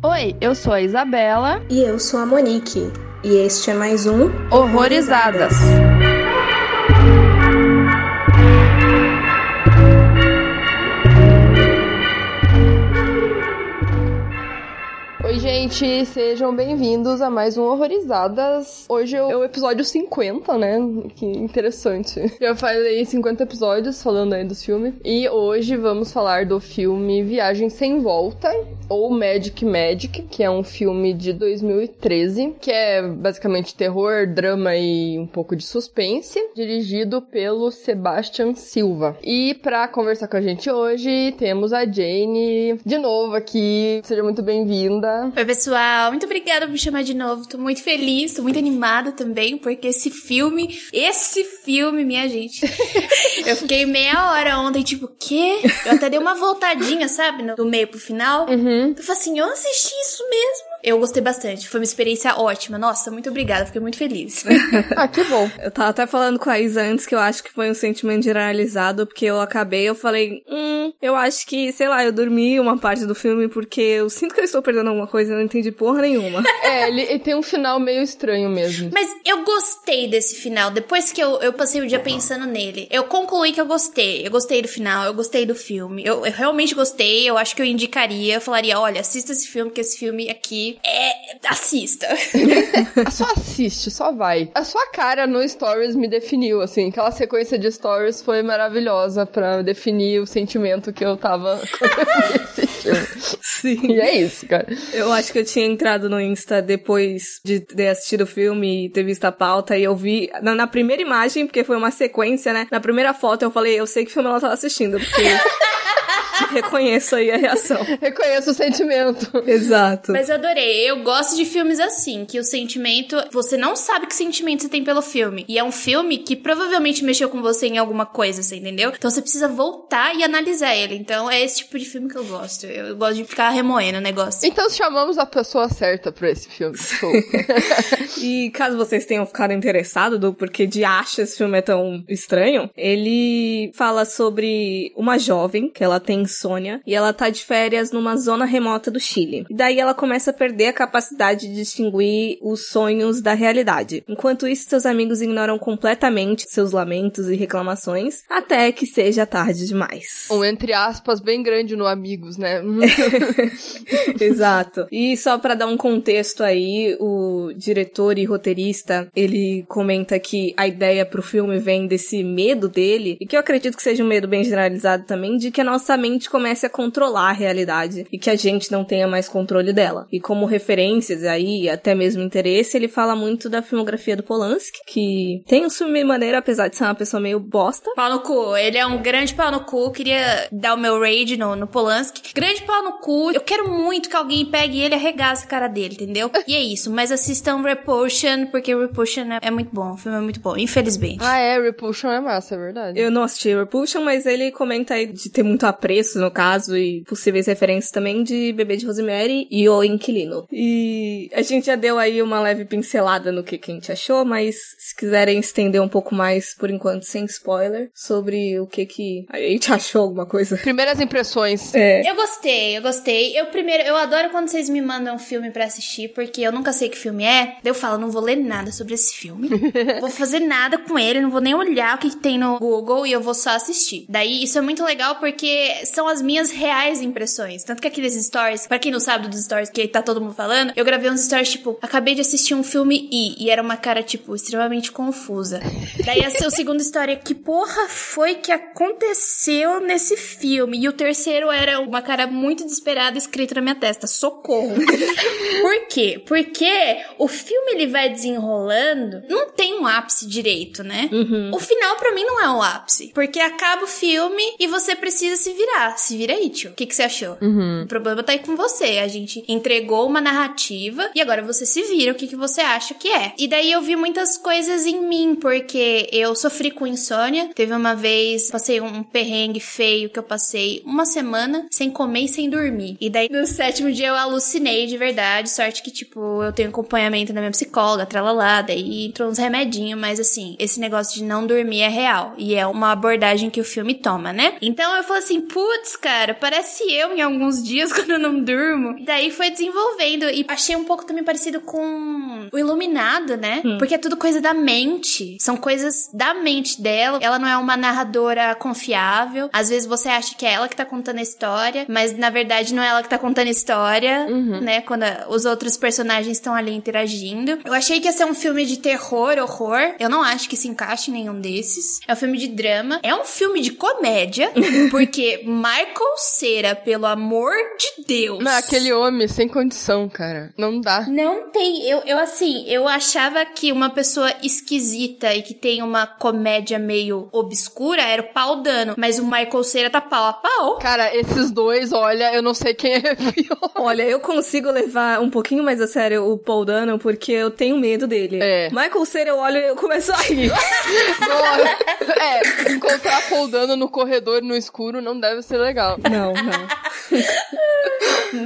Oi, eu sou a Isabela. E eu sou a Monique. E este é mais um Horrorizadas. Oi, gente, sejam bem-vindos a mais um Horrorizadas. Hoje é o episódio 50, né? Que interessante. Já falei 50 episódios falando aí dos filmes. E hoje vamos falar do filme Viagem Sem Volta, ou Magic Magic, que é um filme de 2013, que é basicamente terror, drama e um pouco de suspense, dirigido pelo Sebastian Silva. E para conversar com a gente hoje, temos a Jane de novo aqui. Seja muito bem-vinda. Oi, pessoal. Muito obrigada por me chamar de novo. Tô muito feliz, tô muito animada também, porque esse filme, esse filme, minha gente. eu fiquei meia hora ontem, tipo, quê? Eu até dei uma voltadinha, sabe? Do meio pro final. Uhum. Eu falei assim, eu assisti isso mesmo. Eu gostei bastante, foi uma experiência ótima. Nossa, muito obrigada, fiquei muito feliz. ah, que bom. Eu tava até falando com a Isa antes que eu acho que foi um sentimento generalizado, porque eu acabei, eu falei, hum, eu acho que, sei lá, eu dormi uma parte do filme porque eu sinto que eu estou perdendo alguma coisa, eu não entendi porra nenhuma. é, ele, ele, tem um final meio estranho mesmo. Mas eu gostei desse final, depois que eu, eu passei o dia pensando nele. Eu concluí que eu gostei, eu gostei do final, eu gostei do filme. Eu, eu realmente gostei, eu acho que eu indicaria, eu falaria, olha, assista esse filme, que esse filme aqui é. Assista. só assiste, só vai. A sua cara no Stories me definiu, assim. Aquela sequência de Stories foi maravilhosa para definir o sentimento que eu tava Sim. E é isso, cara. Eu acho que eu tinha entrado no Insta depois de ter assistido o filme e ter visto a pauta e eu vi na, na primeira imagem, porque foi uma sequência, né? Na primeira foto eu falei, eu sei que filme ela tava assistindo, porque. Reconheço aí a reação. Reconheço o sentimento. Exato. Mas eu adorei. Eu gosto de filmes assim, que o sentimento. Você não sabe que sentimento você tem pelo filme. E é um filme que provavelmente mexeu com você em alguma coisa, você entendeu? Então você precisa voltar e analisar ele. Então é esse tipo de filme que eu gosto. Eu gosto de ficar remoendo o negócio. Então chamamos a pessoa certa pra esse filme. e caso vocês tenham ficado interessados do porquê de acha esse filme é tão estranho, ele fala sobre uma jovem que ela tem insônia e ela tá de férias numa zona remota do Chile. E daí ela começa a perder a capacidade de distinguir os sonhos da realidade. Enquanto isso, seus amigos ignoram completamente seus lamentos e reclamações até que seja tarde demais. Um entre aspas bem grande no amigos, né? Exato. E só para dar um contexto aí, o diretor e roteirista, ele comenta que a ideia pro filme vem desse medo dele, e que eu acredito que seja um medo bem generalizado também, de que a nossa mente comece a controlar a realidade e que a gente não tenha mais controle dela. E como referências aí, até mesmo interesse, ele fala muito da filmografia do Polanski, que tem um filme maneiro, apesar de ser uma pessoa meio bosta. Pau no cu. Ele é um grande pau no cu. Queria dar o meu raid no, no Polanski. Grande pau no cu. Eu quero muito que alguém pegue ele e arregasse a cara dele, entendeu? E é isso. Mas assistam Repulsion, porque Repulsion é, é muito bom. O filme é muito bom, infelizmente. Ah, é. Repulsion é massa, é verdade. Eu não assisti Repulsion, mas ele comenta aí de ter muito apreço, no caso, e possíveis referências também de Bebê de Rosemary e O Inquilino. E a gente já deu aí uma leve pincelada no que, que a gente achou, mas se quiserem estender um pouco mais, por enquanto, sem spoiler, sobre o que que a gente achou alguma coisa. Primeiras impressões. É. Eu gostei, eu gostei. Eu primeiro, eu adoro quando vocês me mandam um filme para assistir, porque eu nunca sei que filme é. Daí eu falo, não vou ler nada sobre esse filme. vou fazer nada com ele, não vou nem olhar o que, que tem no Google e eu vou só assistir. Daí isso é muito legal porque são as minhas reais impressões. Tanto que aqueles stories, para quem não sabe dos stories que tá todo mundo falando, eu gravei uns stories tipo, acabei de assistir um filme e, e era uma cara, tipo, extremamente confusa. Daí a seu segundo story, que porra foi que aconteceu nesse filme? E o terceiro era uma cara muito desesperada escrita na minha testa, socorro. Por quê? Porque o filme ele vai desenrolando, não tem um ápice direito, né? Uhum. O final para mim não é o ápice, porque acaba o filme e você precisa se virar. Se vira aí, tio. O que, que você achou? Uhum. O problema tá aí com você. A gente entregou uma narrativa e agora você se vira o que, que você acha que é. E daí eu vi muitas coisas em mim, porque eu sofri com insônia. Teve uma vez, passei um perrengue feio que eu passei uma semana sem comer e sem dormir. E daí no sétimo dia eu alucinei de verdade. Sorte que, tipo, eu tenho acompanhamento da minha psicóloga, tralalá, daí entrou uns remedinhos, mas assim, esse negócio de não dormir é real. E é uma abordagem que o filme toma, né? Então eu falei assim, putz cara, parece eu em alguns dias quando eu não durmo. Daí foi desenvolvendo e achei um pouco também parecido com o Iluminado, né? Hum. Porque é tudo coisa da mente. São coisas da mente dela. Ela não é uma narradora confiável. Às vezes você acha que é ela que tá contando a história, mas na verdade não é ela que tá contando a história, uhum. né? Quando os outros personagens estão ali interagindo. Eu achei que ia ser um filme de terror, horror. Eu não acho que se encaixe em nenhum desses. É um filme de drama. É um filme de comédia, porque Michael Cera, pelo amor de Deus. Não, aquele homem sem condição, cara. Não dá. Não tem. Eu, eu assim, eu achava que uma pessoa esquisita e que tem uma comédia meio obscura era o Paul Dano, mas o Michael Cera tá pau a pau. Cara, esses dois, olha, eu não sei quem é pior. Olha, eu consigo levar um pouquinho mais a sério o Paul Dano porque eu tenho medo dele. É. Michael Cera, eu olho e eu começo a rir. é, encontrar Paul Dano no corredor no escuro não deve ser legal. Não, não.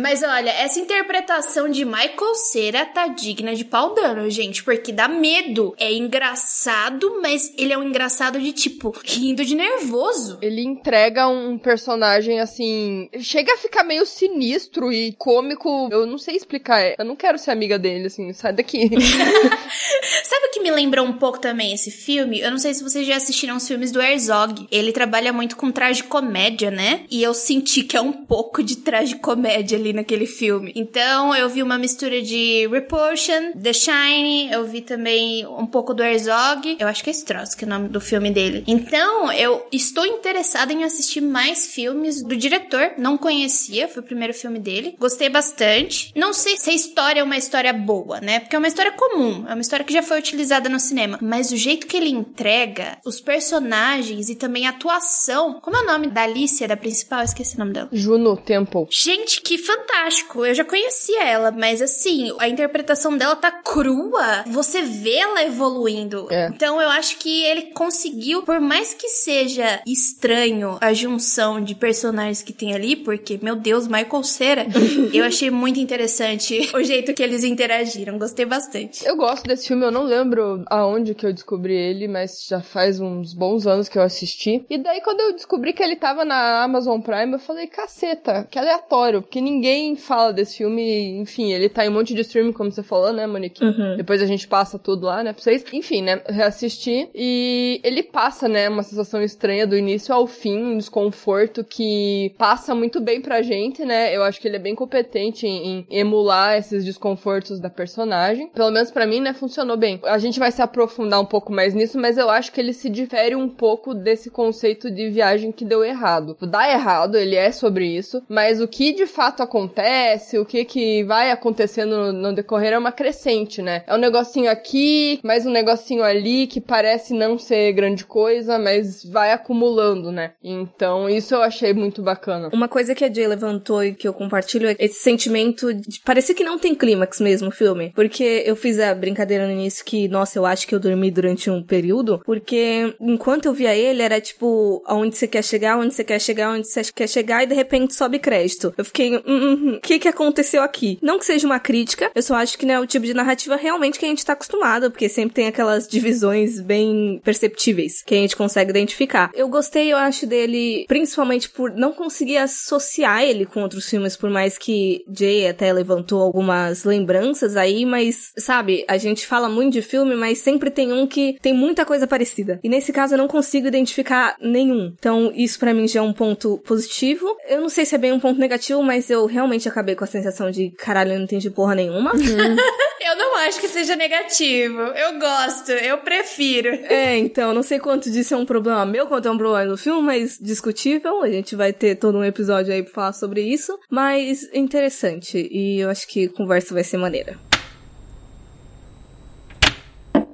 Mas olha, essa interpretação de Michael Cera tá digna de pau dano, gente, porque dá medo. É engraçado, mas ele é um engraçado de tipo, rindo de nervoso. Ele entrega um personagem assim. Chega a ficar meio sinistro e cômico. Eu não sei explicar. Eu não quero ser amiga dele, assim, sai daqui. Me lembrou um pouco também esse filme? Eu não sei se vocês já assistiram os filmes do Herzog. Ele trabalha muito com traje comédia, né? E eu senti que é um pouco de traje comédia ali naquele filme. Então, eu vi uma mistura de Repulsion, The Shine, eu vi também um pouco do Herzog. Eu acho que é que é o nome do filme dele. Então, eu estou interessada em assistir mais filmes do diretor. Não conhecia, foi o primeiro filme dele. Gostei bastante. Não sei se a história é uma história boa, né? Porque é uma história comum, é uma história que já foi utilizada no cinema. Mas o jeito que ele entrega, os personagens e também a atuação. Como é o nome da Alicia, da principal? Eu esqueci o nome dela. Juno Temple. Gente, que fantástico. Eu já conhecia ela, mas assim, a interpretação dela tá crua. Você vê ela evoluindo. É. Então eu acho que ele conseguiu, por mais que seja estranho a junção de personagens que tem ali, porque, meu Deus, Michael Cera, eu achei muito interessante o jeito que eles interagiram. Gostei bastante. Eu gosto desse filme, eu não lembro aonde que eu descobri ele, mas já faz uns bons anos que eu assisti. E daí, quando eu descobri que ele tava na Amazon Prime, eu falei, caceta, que aleatório, porque ninguém fala desse filme. Enfim, ele tá em um monte de streaming, como você falou, né, Monique? Uhum. Depois a gente passa tudo lá, né, pra vocês. Enfim, né, reassisti. E ele passa, né, uma sensação estranha do início ao fim, um desconforto que passa muito bem pra gente, né? Eu acho que ele é bem competente em, em emular esses desconfortos da personagem. Pelo menos para mim, né, funcionou bem. A gente vai se aprofundar um pouco mais nisso, mas eu acho que ele se difere um pouco desse conceito de viagem que deu errado. Dá errado, ele é sobre isso, mas o que de fato acontece, o que que vai acontecendo no, no decorrer é uma crescente, né? É um negocinho aqui, mais um negocinho ali que parece não ser grande coisa, mas vai acumulando, né? Então, isso eu achei muito bacana. Uma coisa que a Jay levantou e que eu compartilho é esse sentimento de parecer que não tem clímax mesmo o filme. Porque eu fiz a brincadeira no início que, nossa, eu acho que eu dormi durante um período, porque enquanto eu via ele, era tipo, aonde você quer chegar, onde você quer chegar, onde você quer chegar, e de repente sobe crédito. Eu fiquei, hum, hum, hum, que que aconteceu aqui? Não que seja uma crítica, eu só acho que não é o tipo de narrativa realmente que a gente tá acostumado, porque sempre tem aquelas divisões bem perceptíveis que a gente consegue identificar. Eu gostei, eu acho, dele, principalmente por não conseguir associar ele com outros filmes, por mais que Jay até levantou algumas lembranças aí, mas, sabe, a gente fala muito de filme, mas sempre tem um que tem muita coisa parecida. E nesse caso eu não consigo identificar nenhum. Então, isso para mim já é um ponto positivo. Eu não sei se é bem um ponto negativo, mas eu realmente acabei com a sensação de caralho, eu não entendi porra nenhuma. Uhum. eu não acho que seja negativo. Eu gosto, eu prefiro. É, então, não sei quanto disso é um problema meu, quanto é um problema do filme, mas discutível. A gente vai ter todo um episódio aí pra falar sobre isso. Mas interessante. E eu acho que a conversa vai ser maneira.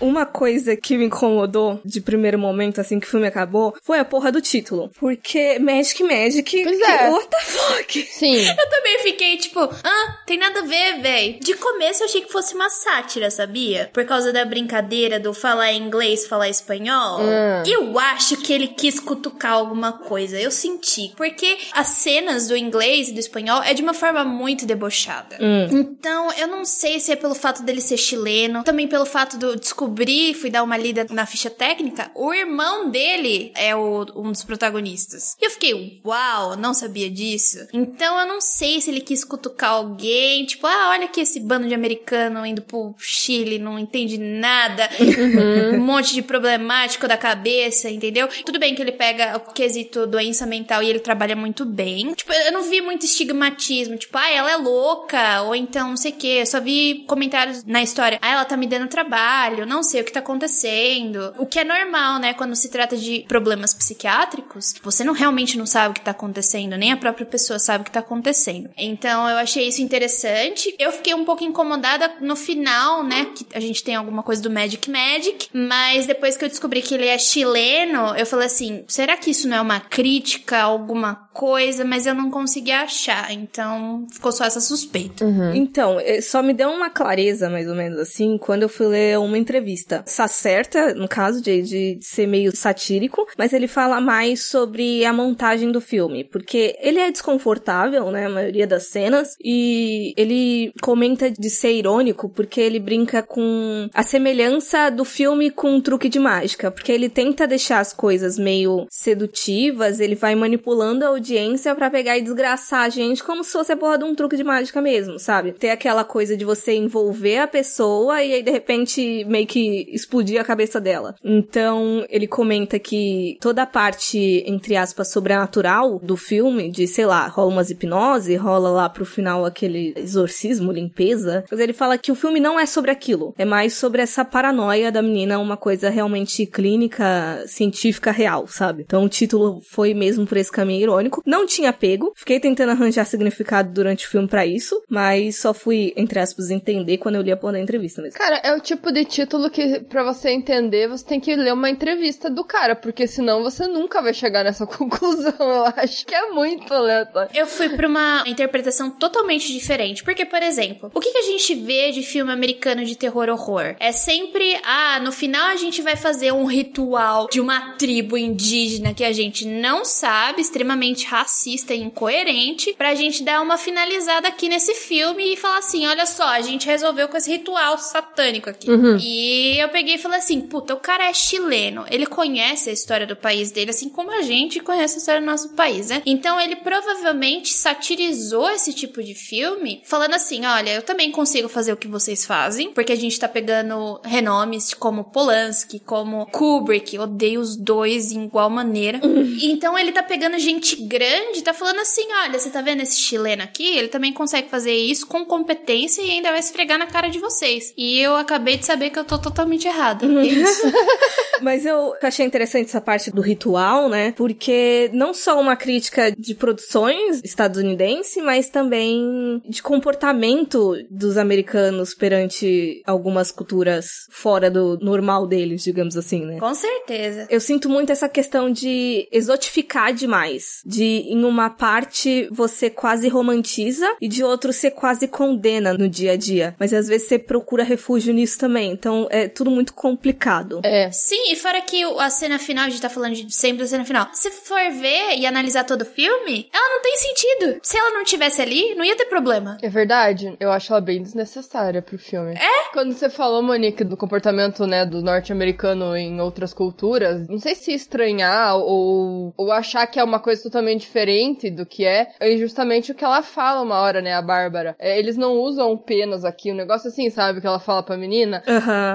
Uma coisa que me incomodou de primeiro momento, assim, que o filme acabou, foi a porra do título. Porque Magic Magic. Pois é. What the fuck? Sim. Eu também fiquei tipo, ah, tem nada a ver, véi. De começo eu achei que fosse uma sátira, sabia? Por causa da brincadeira do falar inglês, falar espanhol. Hum. Eu acho que ele quis cutucar alguma coisa. Eu senti. Porque as cenas do inglês e do espanhol é de uma forma muito debochada. Então, eu não sei se é pelo fato dele ser chileno, também pelo fato de eu descobrir, fui dar uma lida na ficha técnica, o irmão dele é o- um dos protagonistas. E eu fiquei, uau, não sabia disso. Então, eu não sei se ele quis cutucar alguém, tipo, ah, olha aqui esse bando de americano indo pro Chile, não entende nada, um monte de problemático da cabeça, entendeu? Tudo bem que ele pega o quesito doença mental e ele trabalha muito bem. Tipo, eu não vi muito estigmatismo, tipo, ah, ela é louca, ou então não sei o quê. Eu só vi comentários na história, ah, ela tá me dando trabalho, não sei o que tá acontecendo. O que é normal, né? Quando se trata de problemas psiquiátricos, você não realmente não sabe o que tá acontecendo, nem a própria pessoa sabe o que tá acontecendo. Então eu achei isso interessante. Eu fiquei um pouco incomodada no final, né? Que a gente tem alguma coisa do Magic Magic, mas depois que eu descobri que ele é chileno, eu falei assim: será que isso não é uma crítica alguma coisa? Mas eu não consegui achar, então ficou só essa suspeita. Então, eh, só me deu uma clareza, mais ou menos assim, quando eu fui ler uma entrevista. Sacerta, no caso, de, de ser meio satírico, mas ele fala mais sobre a montagem do filme, porque ele é desconfortável, né, a maioria das cenas, e ele comenta de ser irônico, porque ele brinca com a semelhança do filme com um truque de mágica, porque ele tenta deixar as coisas meio sedutivas, ele vai manipulando a audiência pra pegar e desgraçar a gente como se fosse a porra de um truque de mágica mesmo, sabe? Ter aquela coisa de você envolver a pessoa e aí de repente meio que explodir a cabeça dela. Então, ele comenta que toda a parte, entre aspas, sobrenatural do filme, de sei lá, rola umas hipnose, rola lá pro final aquele exorcismo, limpeza. Mas ele fala que o filme não é sobre aquilo, é mais sobre essa paranoia da menina, uma coisa realmente clínica, científica real, sabe? Então o título foi mesmo por esse caminho irônico. Não tinha pego, fiquei tentando arranjar significado durante o filme pra isso, mas só fui, entre aspas, entender quando eu li a porra da entrevista mesmo. Cara, é o tipo de título que, pra você entender, você tem que ler uma entrevista do cara, porque senão você nunca vai chegar nessa conclusão. Eu acho que é muito aleatório. Eu fui pra uma interpretação totalmente diferente. Porque, por exemplo, o que, que a gente vê de filme americano de terror horror? É sempre, ah, no final a gente vai fazer um ritual de uma tribo indígena que a gente não sabe, extremamente racista e incoerente, pra gente dar uma finalizada aqui nesse filme e falar assim: olha só, a gente resolveu com esse ritual satânico aqui. E eu peguei e falei assim: puta, o cara é chileno, ele conhece a história do país dele, assim como a gente conhece a história do nosso país, né? Então ele provavelmente satirizou esse tipo de filme, falando assim: olha, eu também consigo fazer o que vocês fazem, porque a gente tá pegando renomes como Polanski, como Kubrick, odeio os dois em igual maneira. Então ele tá pegando gente grande, tá falando assim: olha, você tá vendo esse chileno aqui? Ele também consegue fazer isso com competência e ainda vai esfregar na cara de vocês. E eu acabei de saber que eu tô totalmente errada. É isso. Mas eu achei interessante essa parte do ritual, né? Porque não só uma crítica de produções estadunidense, mas também de comportamento dos americanos perante algumas culturas fora do normal deles, digamos assim, né? com certeza. Eu sinto muito essa questão de exotificar demais. De, em uma parte, você quase romantiza e de outro, você quase condena no dia a dia. Mas às vezes você procura refúgio nisso também. Então é tudo muito complicado. É. Sim, e fora que o- a cena final, a gente tá falando de sempre da cena final. Se for ver e analisar todo o filme, ela não tem sentido. Se ela não tivesse ali, não ia ter problema. É verdade. Eu acho ela bem desnecessária pro filme. É? Quando você falou, Monique, do comportamento, né, do norte-americano em outras culturas, não sei se estranhar ou, ou achar que é uma coisa totalmente diferente do que é, é justamente o que ela fala uma hora, né, a Bárbara. É, eles não usam penas aqui, um negócio assim, sabe, que ela fala pra menina.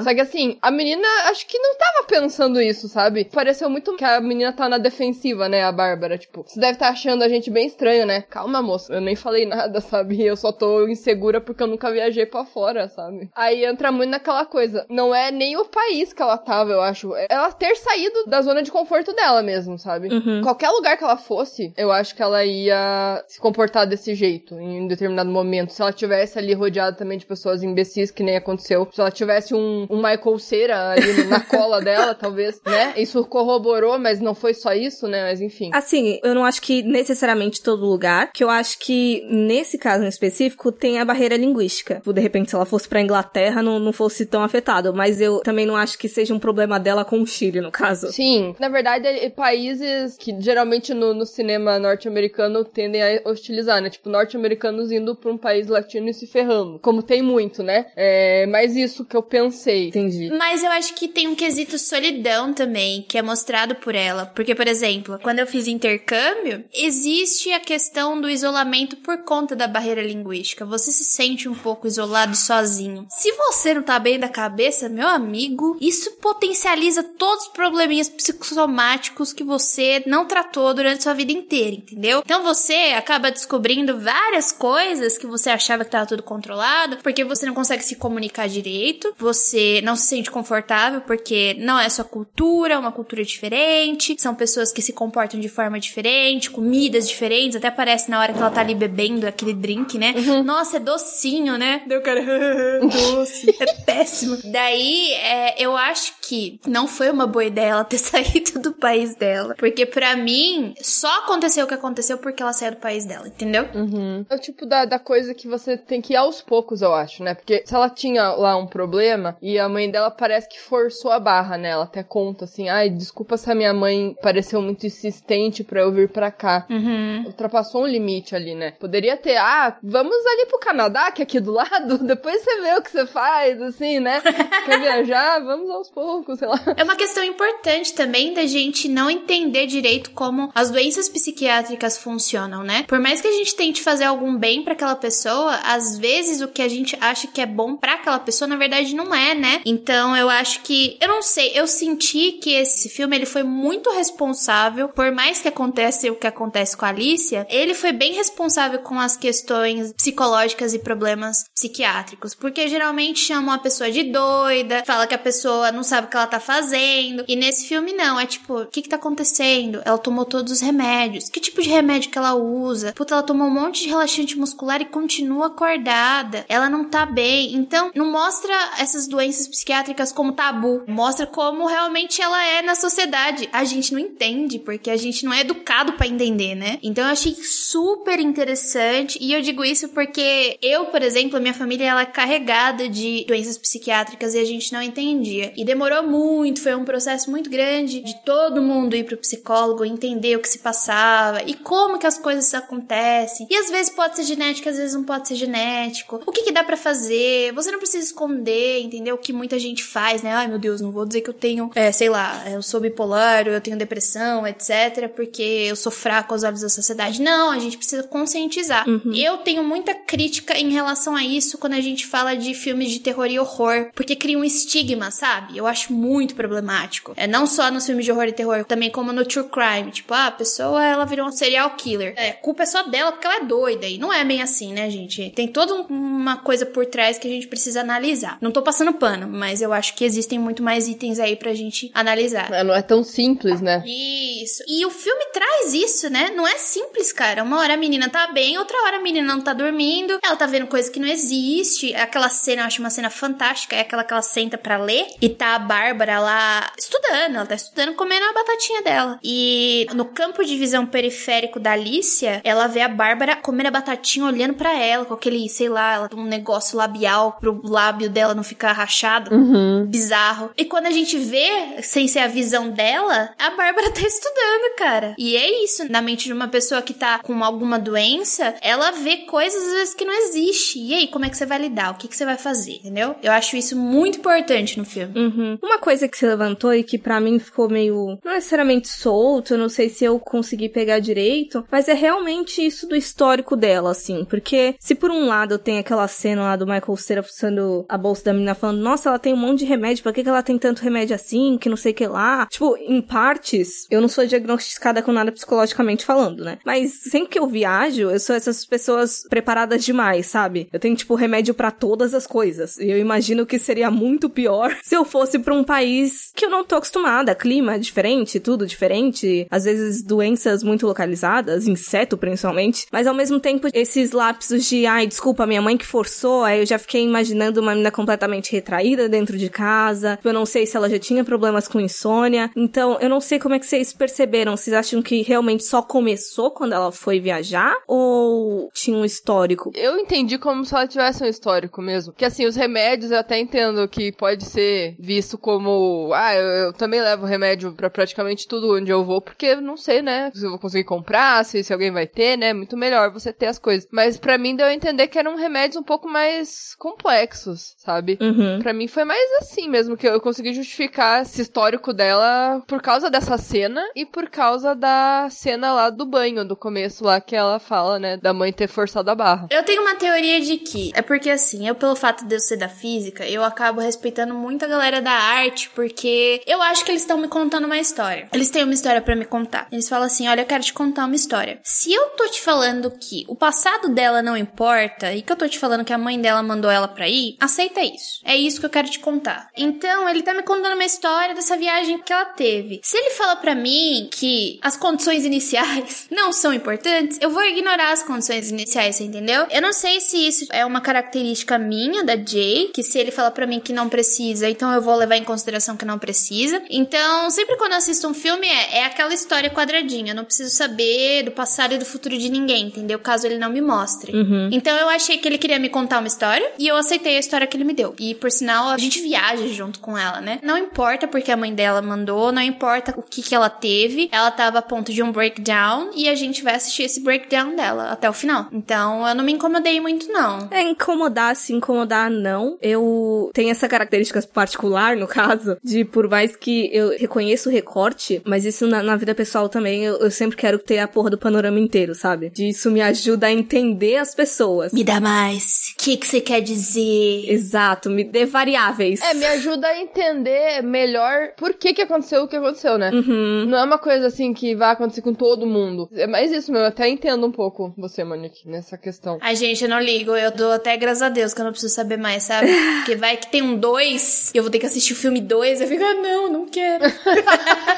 Só que assim, a menina acho que não tava pensando isso, sabe? Pareceu muito que a menina tá na defensiva, né, a Bárbara, tipo, você deve estar achando a gente bem estranho, né? Calma, moça, eu nem falei nada, sabe? Eu só tô insegura porque eu nunca viajei pra fora, sabe? Aí entra muito naquela coisa, não é nem o país que ela tava, eu acho, é ela ter saído da zona de conforto dela mesmo, sabe? Uhum. Qualquer lugar que ela fosse, eu acho que ela ia se comportar desse jeito em um determinado momento. Se ela tivesse ali rodeada também de pessoas imbecis, que nem aconteceu. Se ela tivesse um, um Michael pulseira ali na cola dela, talvez, né? Isso corroborou, mas não foi só isso, né? Mas enfim. Assim, eu não acho que necessariamente todo lugar, que eu acho que nesse caso em específico tem a barreira linguística. Tipo, de repente, se ela fosse pra Inglaterra, não, não fosse tão afetado. Mas eu também não acho que seja um problema dela com o Chile, no caso. Sim, na verdade, é, é países que geralmente no, no cinema norte-americano tendem a hostilizar, né? Tipo, norte-americanos indo pra um país latino e se ferrando. Como tem muito, né? É mais isso que eu pensei. Entendi. Mas eu acho que tem um quesito solidão também, que é mostrado por ela. Porque, por exemplo, quando eu fiz intercâmbio, existe a questão do isolamento por conta da barreira linguística. Você se sente um pouco isolado sozinho. Se você não tá bem da cabeça, meu amigo, isso potencializa todos os probleminhas psicossomáticos que você não tratou durante sua vida inteira, entendeu? Então você acaba descobrindo várias coisas que você achava que tava tudo controlado, porque você não consegue se comunicar direito, você não se sente confortável porque não é sua cultura, é uma cultura diferente, são pessoas que se comportam de forma diferente, comidas diferentes, até parece na hora que ela tá ali bebendo aquele drink, né? Uhum. Nossa, é docinho, né? O cara, doce, é péssimo. Daí, é, eu acho que não foi uma boa ideia ela ter saído do país dela, porque para mim, só aconteceu o que aconteceu porque ela saiu do país dela, entendeu? Uhum. É o tipo da, da coisa que você tem que ir aos poucos, eu acho, né? Porque se ela tinha lá um problema e a mãe dela parece que forçou a barra, né? Ela até conta assim: ai, desculpa se a minha mãe pareceu muito insistente pra eu vir pra cá. Uhum. Ultrapassou um limite ali, né? Poderia ter, ah, vamos ali pro Canadá, que é aqui do lado, depois você vê o que você faz, assim, né? Quer viajar? Vamos aos poucos, sei lá. É uma questão importante também da gente não entender direito como as doenças psiquiátricas funcionam, né? Por mais que a gente tente fazer algum bem para aquela pessoa, às vezes o que a gente acha que é bom para aquela pessoa, na verdade não é, né? Então eu acho que, eu não sei, eu senti que esse filme ele foi muito responsável, por mais que acontece o que acontece com a Alicia, ele foi bem responsável com as questões psicológicas e problemas psiquiátricos, porque geralmente chamam a pessoa de doida, fala que a pessoa não sabe o que ela tá fazendo, e nesse filme não, é tipo, o que que tá acontecendo? Ela tomou todos os remédios, que tipo de remédio que ela usa? Puta, ela tomou um monte de relaxante muscular e continua acordada, ela não tá bem, então não mostra essas doenças psiquiátricas como tabu, mostra como realmente ela é na sociedade. A gente não entende, porque a gente não é educado para entender, né? Então eu achei super interessante, e eu digo isso porque eu, por exemplo, a minha família ela é carregada de doenças psiquiátricas e a gente não entendia. E demorou muito, foi um processo muito grande de todo mundo ir pro psicólogo, entender o que se passava e como que as coisas acontecem. E às vezes pode ser genético, às vezes não pode ser genético. O que que dá para fazer? Você não precisa esconder, entendeu? O que muita gente faz, né? Ai, meu Deus, não vou dizer que eu tenho, é, sei lá, eu sou bipolar, ou eu tenho depressão, etc, porque eu sou fraco aos olhos da sociedade. Não, a gente precisa conscientizar. Uhum. Eu tenho muita crítica em relação a isso quando a gente fala de filmes de terror e horror, porque cria um estigma, sabe? Eu acho muito problemático. É não só nos filmes de horror e terror, também como no true crime, tipo, ah, a pessoa ela virou um serial killer. É, culpa é só dela porque ela é doida e não é bem assim, né, gente? Tem toda um- uma coisa por trás que a gente precisa analisar. Não tô passando pano, mas eu acho que existem muito mais itens aí pra gente analisar. É, Não é tão simples, né? Isso. E o filme traz isso, né? Não é simples, cara. Uma hora a menina tá bem, outra hora a menina não tá dormindo, ela tá vendo coisa que não existe. Aquela cena, eu acho uma cena fantástica, é aquela que ela senta pra ler e tá a Bárbara lá estudando, ela tá estudando comendo a batatinha dela. E no campo de visão periférico da Alicia, ela vê a Bárbara comendo a batatinha olhando pra ela com aquele, sei lá, um negócio labial pro lábio dela não ficar rachado Uhum. bizarro. E quando a gente vê, sem ser a visão dela, a Bárbara tá estudando, cara. E é isso. Na mente de uma pessoa que tá com alguma doença, ela vê coisas às vezes que não existe. E aí, como é que você vai lidar? O que, que você vai fazer? Entendeu? Eu acho isso muito importante no filme. Uhum. Uma coisa que você levantou e que pra mim ficou meio, não necessariamente solto, eu não sei se eu consegui pegar direito, mas é realmente isso do histórico dela, assim. Porque se por um lado tem aquela cena lá do Michael Cera fuçando a bolsa da menina falando, nossa, ela tem um monte de remédio, pra que, que ela tem tanto remédio assim, que não sei o que lá. Tipo, em partes, eu não sou diagnosticada com nada psicologicamente falando, né? Mas sempre que eu viajo, eu sou essas pessoas preparadas demais, sabe? Eu tenho, tipo, remédio pra todas as coisas. E eu imagino que seria muito pior se eu fosse pra um país que eu não tô acostumada. Clima diferente, tudo diferente. Às vezes doenças muito localizadas, inseto principalmente. Mas ao mesmo tempo, esses lapsos de, ai, desculpa, minha mãe que forçou. Aí eu já fiquei imaginando uma menina completamente retraída dentro dentro de casa. Eu não sei se ela já tinha problemas com insônia. Então, eu não sei como é que vocês perceberam. Vocês acham que realmente só começou quando ela foi viajar? Ou tinha um histórico? Eu entendi como se ela tivesse um histórico mesmo. Que assim, os remédios eu até entendo que pode ser visto como. Ah, eu, eu também levo remédio para praticamente tudo onde eu vou, porque não sei, né? Se eu vou conseguir comprar, se, se alguém vai ter, né? Muito melhor você ter as coisas. Mas para mim deu a entender que eram remédios um pouco mais complexos, sabe? Uhum. Pra mim foi mais assim mesmo, que eu consegui justificar esse histórico dela por causa dessa cena e por causa da cena lá do banho, do começo lá que ela fala, né, da mãe ter forçado a barra. Eu tenho uma teoria de que é porque assim, eu pelo fato de eu ser da física, eu acabo respeitando muito a galera da arte, porque eu acho que eles estão me contando uma história. Eles têm uma história para me contar. Eles falam assim: "Olha, eu quero te contar uma história. Se eu tô te falando que o passado dela não importa e que eu tô te falando que a mãe dela mandou ela pra ir, aceita isso. É isso que eu quero te contar. Então, ele tá me contando uma história dessa viagem que ela teve. Se ele fala para mim que as condições iniciais não são importantes, eu vou ignorar as condições iniciais, você entendeu? Eu não sei se isso é uma característica minha da Jay, que se ele fala para mim que não precisa, então eu vou levar em consideração que não precisa. Então, sempre quando eu assisto um filme é, é aquela história quadradinha, eu não preciso saber do passado e do futuro de ninguém, entendeu? Caso ele não me mostre. Uhum. Então eu achei que ele queria me contar uma história e eu aceitei a história que ele me deu. E por sinal, a gente viaja junto com ela, né? Não importa porque a mãe dela mandou, não importa o que que ela teve, ela tava a ponto de um breakdown e a gente vai assistir esse breakdown dela até o final. Então eu não me incomodei muito, não. É incomodar, se incomodar, não. Eu tenho essa característica particular, no caso, de por mais que eu reconheço o recorte, mas isso na, na vida pessoal também, eu, eu sempre quero ter a porra do panorama inteiro, sabe? De isso me ajuda a entender as pessoas. Me dá mais. O que que você quer dizer? Exato, me dê variáveis. É, me ajuda a entender melhor por que que aconteceu o que aconteceu, né? Uhum. Não é uma coisa assim que vai acontecer com todo mundo. É mais isso mesmo, eu até entendo um pouco você, Monique, nessa questão. Ai, gente, eu não ligo. Eu dou até graças a Deus que eu não preciso saber mais, sabe? Porque vai que tem um dois e eu vou ter que assistir o filme dois. Eu fico, ah, não, não quero.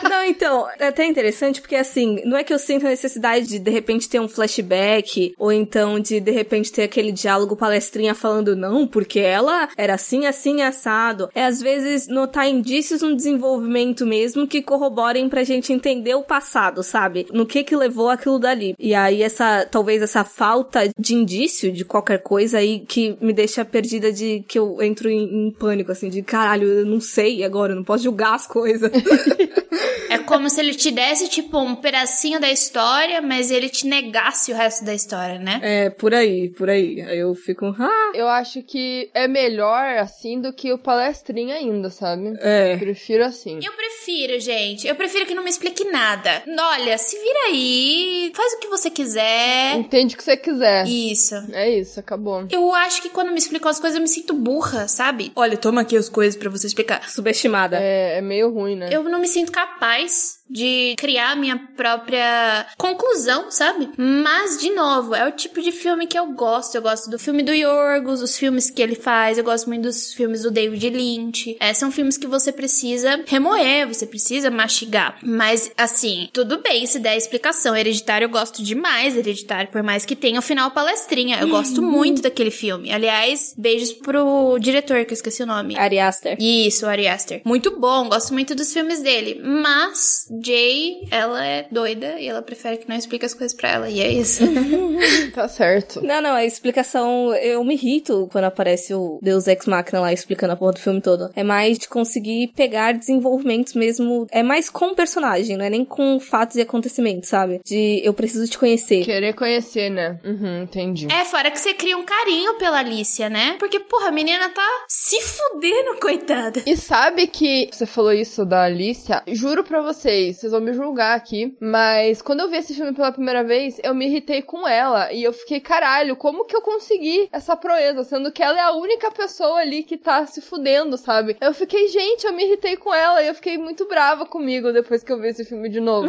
Não, então, é até interessante porque assim, não é que eu sinto a necessidade de de repente ter um flashback ou então de de repente ter aquele diálogo palestrinha falando não, porque ela era assim, assim, assado. É às vezes notar indícios no desenvolvimento mesmo que corroborem pra gente entender o passado, sabe? No que que levou aquilo dali. E aí essa, talvez essa falta de indício de qualquer coisa aí que me deixa perdida de que eu entro em, em pânico, assim, de caralho, eu não sei agora, eu não posso julgar as coisas. É como se ele te desse, tipo, um pedacinho da história, mas ele te negasse o resto da história, né? é, por aí, por aí. Aí eu fico, ah, Eu acho que é melhor assim do que o palestrinha ainda, sabe? é. Prefiro assim. Eu prefiro, gente. Eu prefiro que não me explique nada. Olha, se vira aí, faz o que você quiser. Entende o que você quiser. Isso. É isso, acabou. Eu acho que quando me explicam as coisas eu me sinto burra, sabe? Olha, toma aqui as coisas pra você explicar. Subestimada. É, é meio ruim, né? Eu não me sinto capaz です。De criar minha própria conclusão, sabe? Mas, de novo, é o tipo de filme que eu gosto. Eu gosto do filme do Yorgos, os filmes que ele faz, eu gosto muito dos filmes do David Lynch. É, são filmes que você precisa remoer, você precisa mastigar. Mas, assim, tudo bem se der explicação. Hereditário eu gosto demais, Hereditário, por mais que tenha o final palestrinha. Eu gosto muito daquele filme. Aliás, beijos pro diretor, que eu esqueci o nome. Ari Aster. Isso, Ari Aster. Muito bom, gosto muito dos filmes dele. Mas Jay, ela é doida e ela prefere que não explique as coisas pra ela. E é isso. Tá certo. Não, não, a explicação, eu me irrito quando aparece o Deus Ex Machina lá explicando a porra do filme todo. É mais de conseguir pegar desenvolvimentos mesmo, é mais com o personagem, não é nem com fatos e acontecimentos, sabe? De eu preciso te conhecer. Querer conhecer, né? Uhum, entendi. é, fora que você cria um carinho pela Alicia, né? Porque, porra, a menina tá se fudendo, coitada. E sabe que você falou isso da Alicia? Juro pra vocês, vocês vão me julgar aqui, mas quando eu vi esse filme pela primeira vez, eu me irritei com ela e eu fiquei, caralho, como que eu consegui essa proeza, sendo que ela é a única pessoa ali que tá se fudendo, sabe? Eu fiquei, gente, eu me irritei com ela e eu fiquei muito brava comigo depois que eu vi esse filme de novo.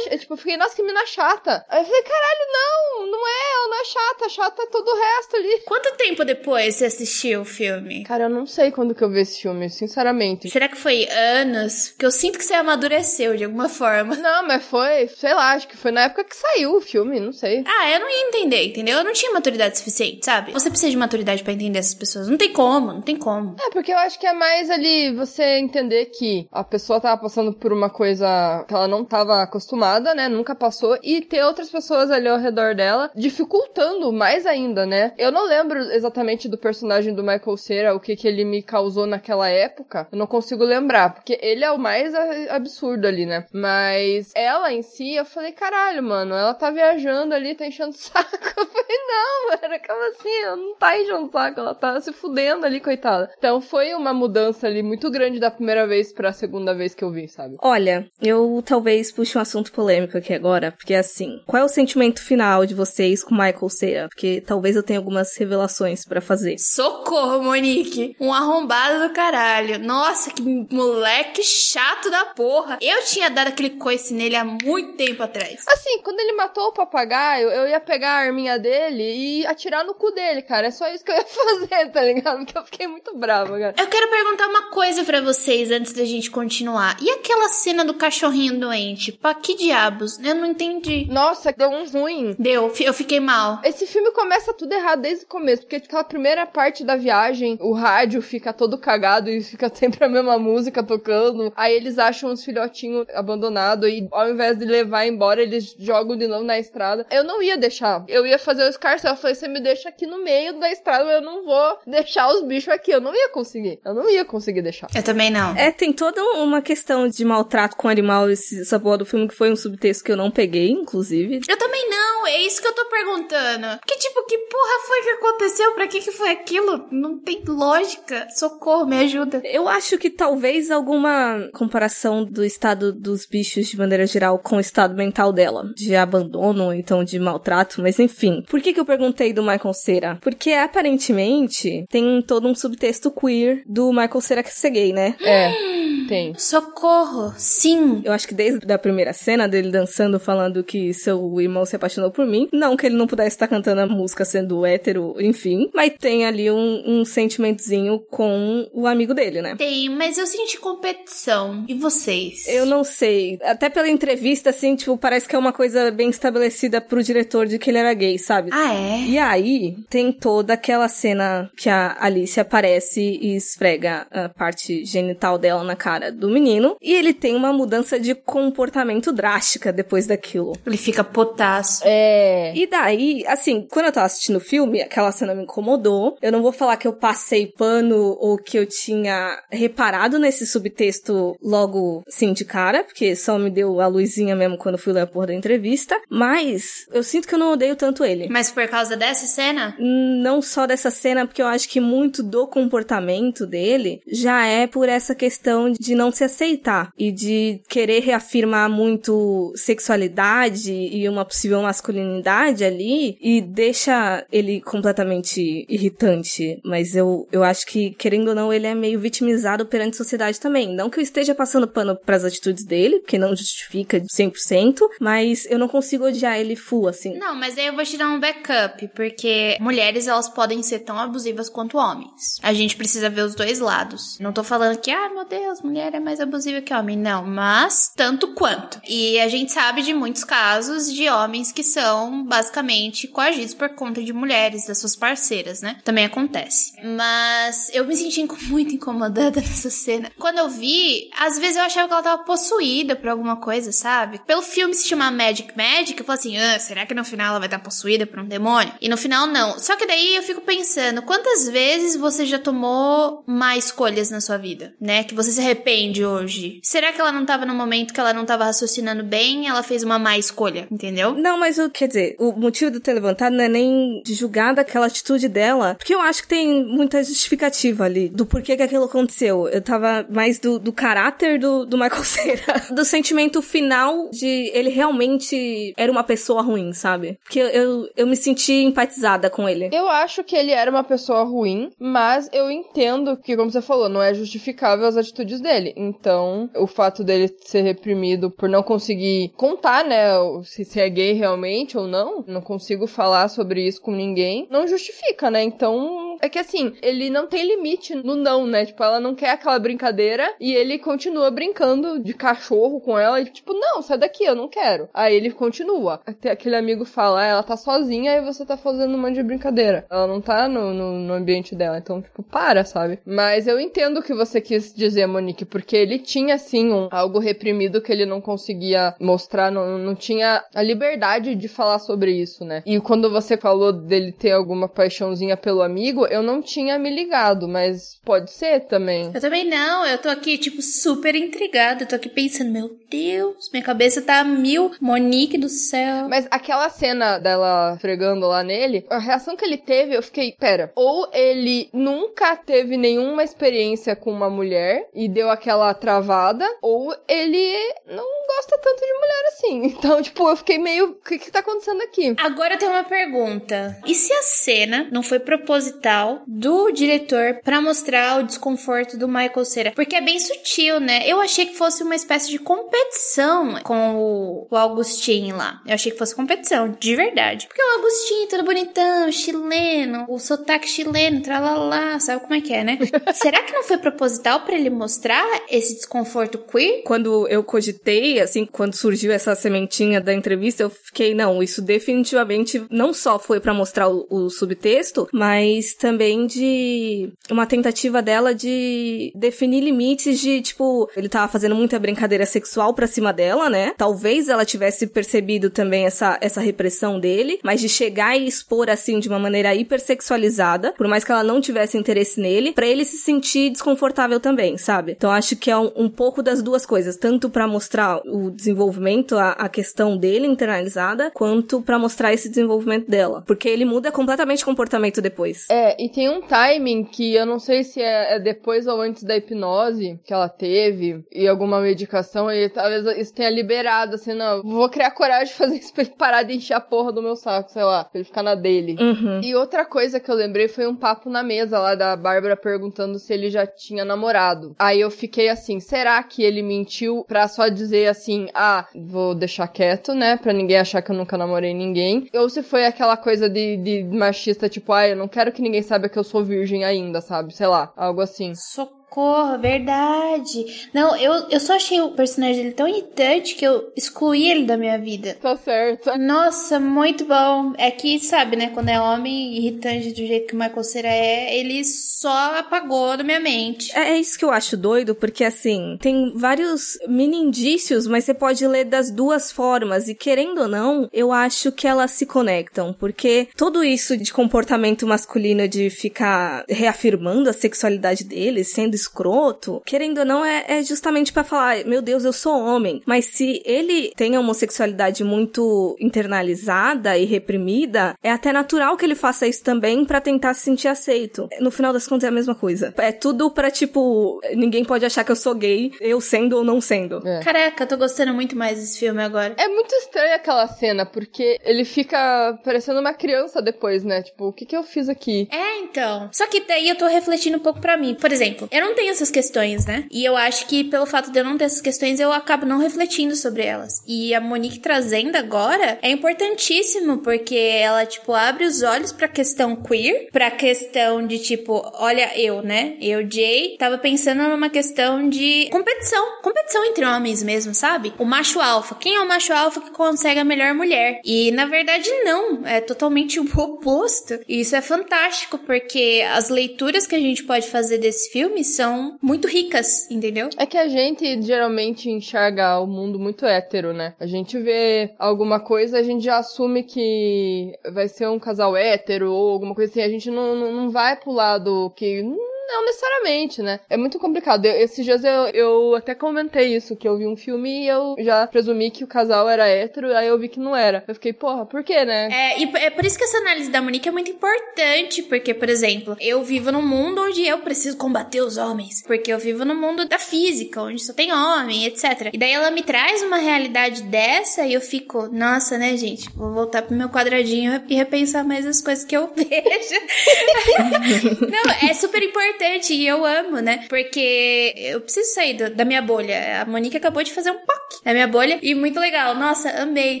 Eu, tipo, eu fiquei, nossa, que mina chata. Aí eu falei, caralho, não, não é, ela não é chata, chata é todo o resto ali. Quanto tempo depois você assistiu o filme? Cara, eu não sei quando que eu vi esse filme, sinceramente. Será que foi anos? Porque eu sinto que você amadureceu de alguma forma. Não, mas foi, sei lá, acho que foi na época que saiu o filme, não sei. Ah, eu não ia entender, entendeu? Eu não tinha maturidade suficiente, sabe? Você precisa de maturidade pra entender essas pessoas. Não tem como, não tem como. É, porque eu acho que é mais ali você entender que a pessoa tava passando por uma coisa que ela não tava acostumada, né? Nunca passou, e ter outras pessoas ali ao redor dela dificultando mais ainda, né? Eu não lembro exatamente do personagem do Michael Cera, o que que ele me causou naquela época. Eu não consigo lembrar, porque ele é o mais absurdo ali, né? Mas ela em si, eu falei, caralho, mano, ela tá viajando ali, tá enchendo o saco. Eu falei, não, mano, como assim? Ela não tá enchendo o saco, ela tá se fudendo ali, coitada. Então foi uma mudança ali muito grande da primeira vez pra segunda vez que eu vi, sabe? Olha, eu talvez puxe um assunto polêmico aqui agora, porque assim, qual é o sentimento final de vocês com Michael Cera? Porque talvez eu tenha algumas revelações para fazer. Socorro, Monique! Um arrombado do caralho. Nossa, que moleque chato da porra. Eu tinha dado aquele coice nele há muito tempo atrás. Assim, quando ele matou o papagaio, eu ia pegar a arminha dele e atirar no cu dele, cara. É só isso que eu ia fazer, tá ligado? Porque eu fiquei muito brava, cara. Eu quero perguntar uma coisa para vocês antes da gente continuar. E aquela cena do cachorrinho doente? Pra que diabos? Eu não entendi. Nossa, deu um ruim. Deu, eu fiquei mal. Esse filme começa tudo errado desde o começo, porque aquela primeira parte da viagem, o rádio fica todo cagado e fica sempre a mesma música tocando. Aí eles acham os filhotinhos abandonados e ao invés de levar embora, eles jogam de novo na estrada. Eu não ia deixar. Eu ia fazer o escarcel. Eu falei, você me deixa aqui no meio da estrada, eu não vou deixar os bichos aqui. Eu não ia conseguir. Eu não ia conseguir deixar. Eu também não. É, tem toda uma questão de maltrato com animal, esse, essa porra do filme que foi um subtexto que eu não peguei, inclusive. Eu também não, é isso que eu tô perguntando. Que tipo, que porra foi que aconteceu? Pra que que foi aquilo? Não tem lógica. Socorro, me ajuda. Eu acho que talvez alguma comparação do estado dos bichos de maneira geral com o estado mental dela. De abandono, ou então de maltrato, mas enfim. Por que que eu perguntei do Michael Cera? Porque aparentemente tem todo um subtexto queer do Michael Cera que ser gay, né? É. Tem. Socorro, sim. Eu acho que desde a primeira cena dele dançando, falando que seu irmão se apaixonou por mim, não que ele não pudesse estar cantando a música sendo hétero, enfim, mas tem ali um, um sentimentozinho com o amigo dele, né? Tem, mas eu senti competição. E vocês? Eu não sei. Até pela entrevista, assim, tipo, parece que é uma coisa bem estabelecida pro diretor de que ele era gay, sabe? Ah, é? E aí, tem toda aquela cena que a Alice aparece e esfrega a parte genital dela na cara do menino, e ele tem uma mudança de comportamento drástica depois daquilo. Ele fica potaço. É. E daí, assim, quando eu tava assistindo o filme, aquela cena me incomodou. Eu não vou falar que eu passei pano ou que eu tinha reparado nesse subtexto logo, assim, de cara, porque só me deu a luzinha mesmo quando fui ler a porra da entrevista. Mas eu sinto que eu não odeio tanto ele. Mas por causa dessa cena? Não só dessa cena, porque eu acho que muito do comportamento dele já é por essa questão de não se aceitar e de querer reafirmar muito sexualidade e uma possível masculinidade ali e deixa ele completamente irritante. Mas eu, eu acho que, querendo ou não, ele é meio vitimizado perante a sociedade também. Não que eu esteja passando pano pras atitudes dele, porque não justifica 100%, mas eu não consigo odiar ele full, assim. Não, mas aí eu vou te dar um backup, porque mulheres, elas podem ser tão abusivas quanto homens. A gente precisa ver os dois lados. Não tô falando que, ah, meu Deus, mulher é mais abusiva que homem. Não, mas tanto quanto. E a gente sabe de muitos casos de homens que são basicamente coagidos por conta de mulheres, das suas parceiras, né? Também acontece. Mas eu me senti muito incomodada nessa cena. Quando eu vi, às vezes eu achava que ela tava possuída por alguma coisa, sabe? Pelo filme se chamar Magic Magic, eu falei assim, ah, será que no final ela vai estar possuída por um demônio? E no final não. Só que daí eu fico pensando, quantas vezes você já tomou má escolhas na sua vida, né? Que você se arrepende hoje. Será que ela não tava no momento que ela não tava raciocinando bem, ela fez uma má escolha, entendeu? Não, mas o quer dizer, o motivo de ter levantado não é nem de julgar daquela atitude dela, porque eu acho que tem muita justificativa ali do porquê que aquilo aconteceu. Eu tava mais do, do caráter do, do Michael Cera, do sentimento final de ele realmente era uma pessoa ruim, sabe? Porque eu, eu, eu me senti empatizada com ele. Eu acho que ele era uma pessoa ruim, mas eu entendo que, como você falou, não é justificável as atitudes dele. Então, o fato dele ser reprimido por não conseguir contar, né, se, se é gay realmente ou não, não consigo falar sobre isso com ninguém, não justifica, né? Então, é que assim, ele não tem limite no não, né? Tipo, ela não quer aquela brincadeira e ele continua brincando de cachorro com ela e tipo, não, sai daqui, eu não quero. Aí ele continua. Até aquele amigo fala, ah, ela tá sozinha e você tá fazendo um monte de brincadeira. Ela não tá no, no, no ambiente dela. Então, tipo, para, sabe? Mas eu entendo o que você quis dizer, Monique, porque ele tinha, assim, um, algo reprimido que ele não conseguia mostrar, não, não tinha a liberdade de falar sobre isso, né? E quando você falou dele ter alguma paixãozinha pelo amigo, eu não tinha me ligado, mas pode ser também. Eu também não, eu tô aqui, tipo, super intrigada. Eu tô aqui pensando, meu Deus, minha cabeça tá a mil. Monique do céu. Mas aquela cena dela fregando lá nele, a reação que ele teve, eu fiquei, pera, ou ele nunca teve nenhuma experiência com uma mulher e deu aquela travada, ou ele não gosta tanto de mulher assim. Então, tipo, eu fiquei meio, o que que tá acontecendo aqui? Agora eu tenho uma pergunta. E se a cena não foi proposital do diretor para mostrar o desconforto do Michael Cera? Porque é bem sutil, né? Eu achei que fosse uma espécie de competição com o, o Augustin lá. Eu achei que fosse competição, de verdade. Porque o Augustin, todo bonitão, chileno, o sotaque chileno, tralalá, sabe como é que é, né? Será que não foi proposital para ele mostrar esse desconforto queer? Quando eu cogitei, assim, quando surgiu essa sementinha da entrevista, eu fiquei, não, isso definitivamente não só foi para mostrar o, o subtexto, mas também de uma tentativa dela de definir limites de, tipo, ele tava fazendo muita brincadeira sexual pra cima dela, né? Talvez ela tivesse percebido também essa, essa repressão dele, mas de chegar e expor assim de uma maneira hipersexualizada, por mais que ela não tivesse interesse nele, para ele se sentir desconfortável também, sabe? Então acho que é um, um pouco das duas coisas, tanto para mostrar o desenvolvimento, a, a questão dele internalizada, quanto para mostrar esse desenvolvimento dela, porque ele muda completamente o comportamento depois. É, e tem um timing que eu não sei se é, é depois ou antes da hipnose que ela teve e alguma medicação e talvez isso tenha liberado, assim, não, vou criar coragem de fazer isso pra ele parar de encher a porra do meu saco, sei lá, pra ele ficar na dele. Uhum. E outra coisa que eu lembrei foi um papo na mesa lá da Bárbara perguntando se ele já tinha namorado. Aí eu fiquei assim, será que ele mentiu pra só dizer assim, ah, vou deixar quieto, né, pra ninguém achar que eu nunca namorei ninguém? Ou se foi aquela coisa de, de machista, tipo, ah, eu não quero que ninguém saiba que eu sou virgem ainda, sabe? Sei lá, algo assim. Socorro. Socorro, verdade. Não, eu, eu só achei o personagem dele tão irritante que eu excluí ele da minha vida. Tá certo. Nossa, muito bom. É que, sabe, né? Quando é homem irritante do jeito que o Michael Cera é, ele só apagou da minha mente. É, é isso que eu acho doido, porque assim, tem vários mini indícios, mas você pode ler das duas formas. E querendo ou não, eu acho que elas se conectam, porque tudo isso de comportamento masculino de ficar reafirmando a sexualidade dele, sendo escroto, querendo ou não, é, é justamente para falar, meu Deus, eu sou homem. Mas se ele tem a homossexualidade muito internalizada e reprimida, é até natural que ele faça isso também para tentar se sentir aceito. No final das contas é a mesma coisa. É tudo pra, tipo, ninguém pode achar que eu sou gay, eu sendo ou não sendo. É. Caraca, eu tô gostando muito mais desse filme agora. É muito estranha aquela cena, porque ele fica parecendo uma criança depois, né? Tipo, o que que eu fiz aqui? É, então. Só que daí eu tô refletindo um pouco para mim. Por exemplo, eu não tenho essas questões, né? E eu acho que pelo fato de eu não ter essas questões, eu acabo não refletindo sobre elas. E a Monique trazendo agora é importantíssimo, porque ela, tipo, abre os olhos pra questão queer, pra questão de, tipo, olha, eu, né? Eu, Jay, tava pensando numa questão de competição. Competição entre homens mesmo, sabe? O macho alfa. Quem é o macho alfa que consegue a melhor mulher? E na verdade, não. É totalmente o oposto. E isso é fantástico, porque as leituras que a gente pode fazer desse filme são muito ricas, entendeu? É que a gente geralmente enxerga o mundo muito hétero, né? A gente vê alguma coisa, a gente já assume que vai ser um casal hétero ou alguma coisa assim. A gente não, não, não vai pro lado que não necessariamente, né? É muito complicado. Eu, esses dias eu, eu até comentei isso, que eu vi um filme e eu já presumi que o casal era hétero, aí eu vi que não era. Eu fiquei, porra, por quê, né? É, e é por isso que essa análise da Monique é muito importante, porque, por exemplo, eu vivo num mundo onde eu preciso combater os homens, porque eu vivo no mundo da física, onde só tem homem, etc. E daí ela me traz uma realidade dessa e eu fico, nossa, né, gente? Vou voltar pro meu quadradinho e repensar mais as coisas que eu vejo. não, é super importante importante e eu amo, né? Porque eu preciso sair do, da minha bolha. A Monique acabou de fazer um POC na minha bolha e muito legal. Nossa, amei.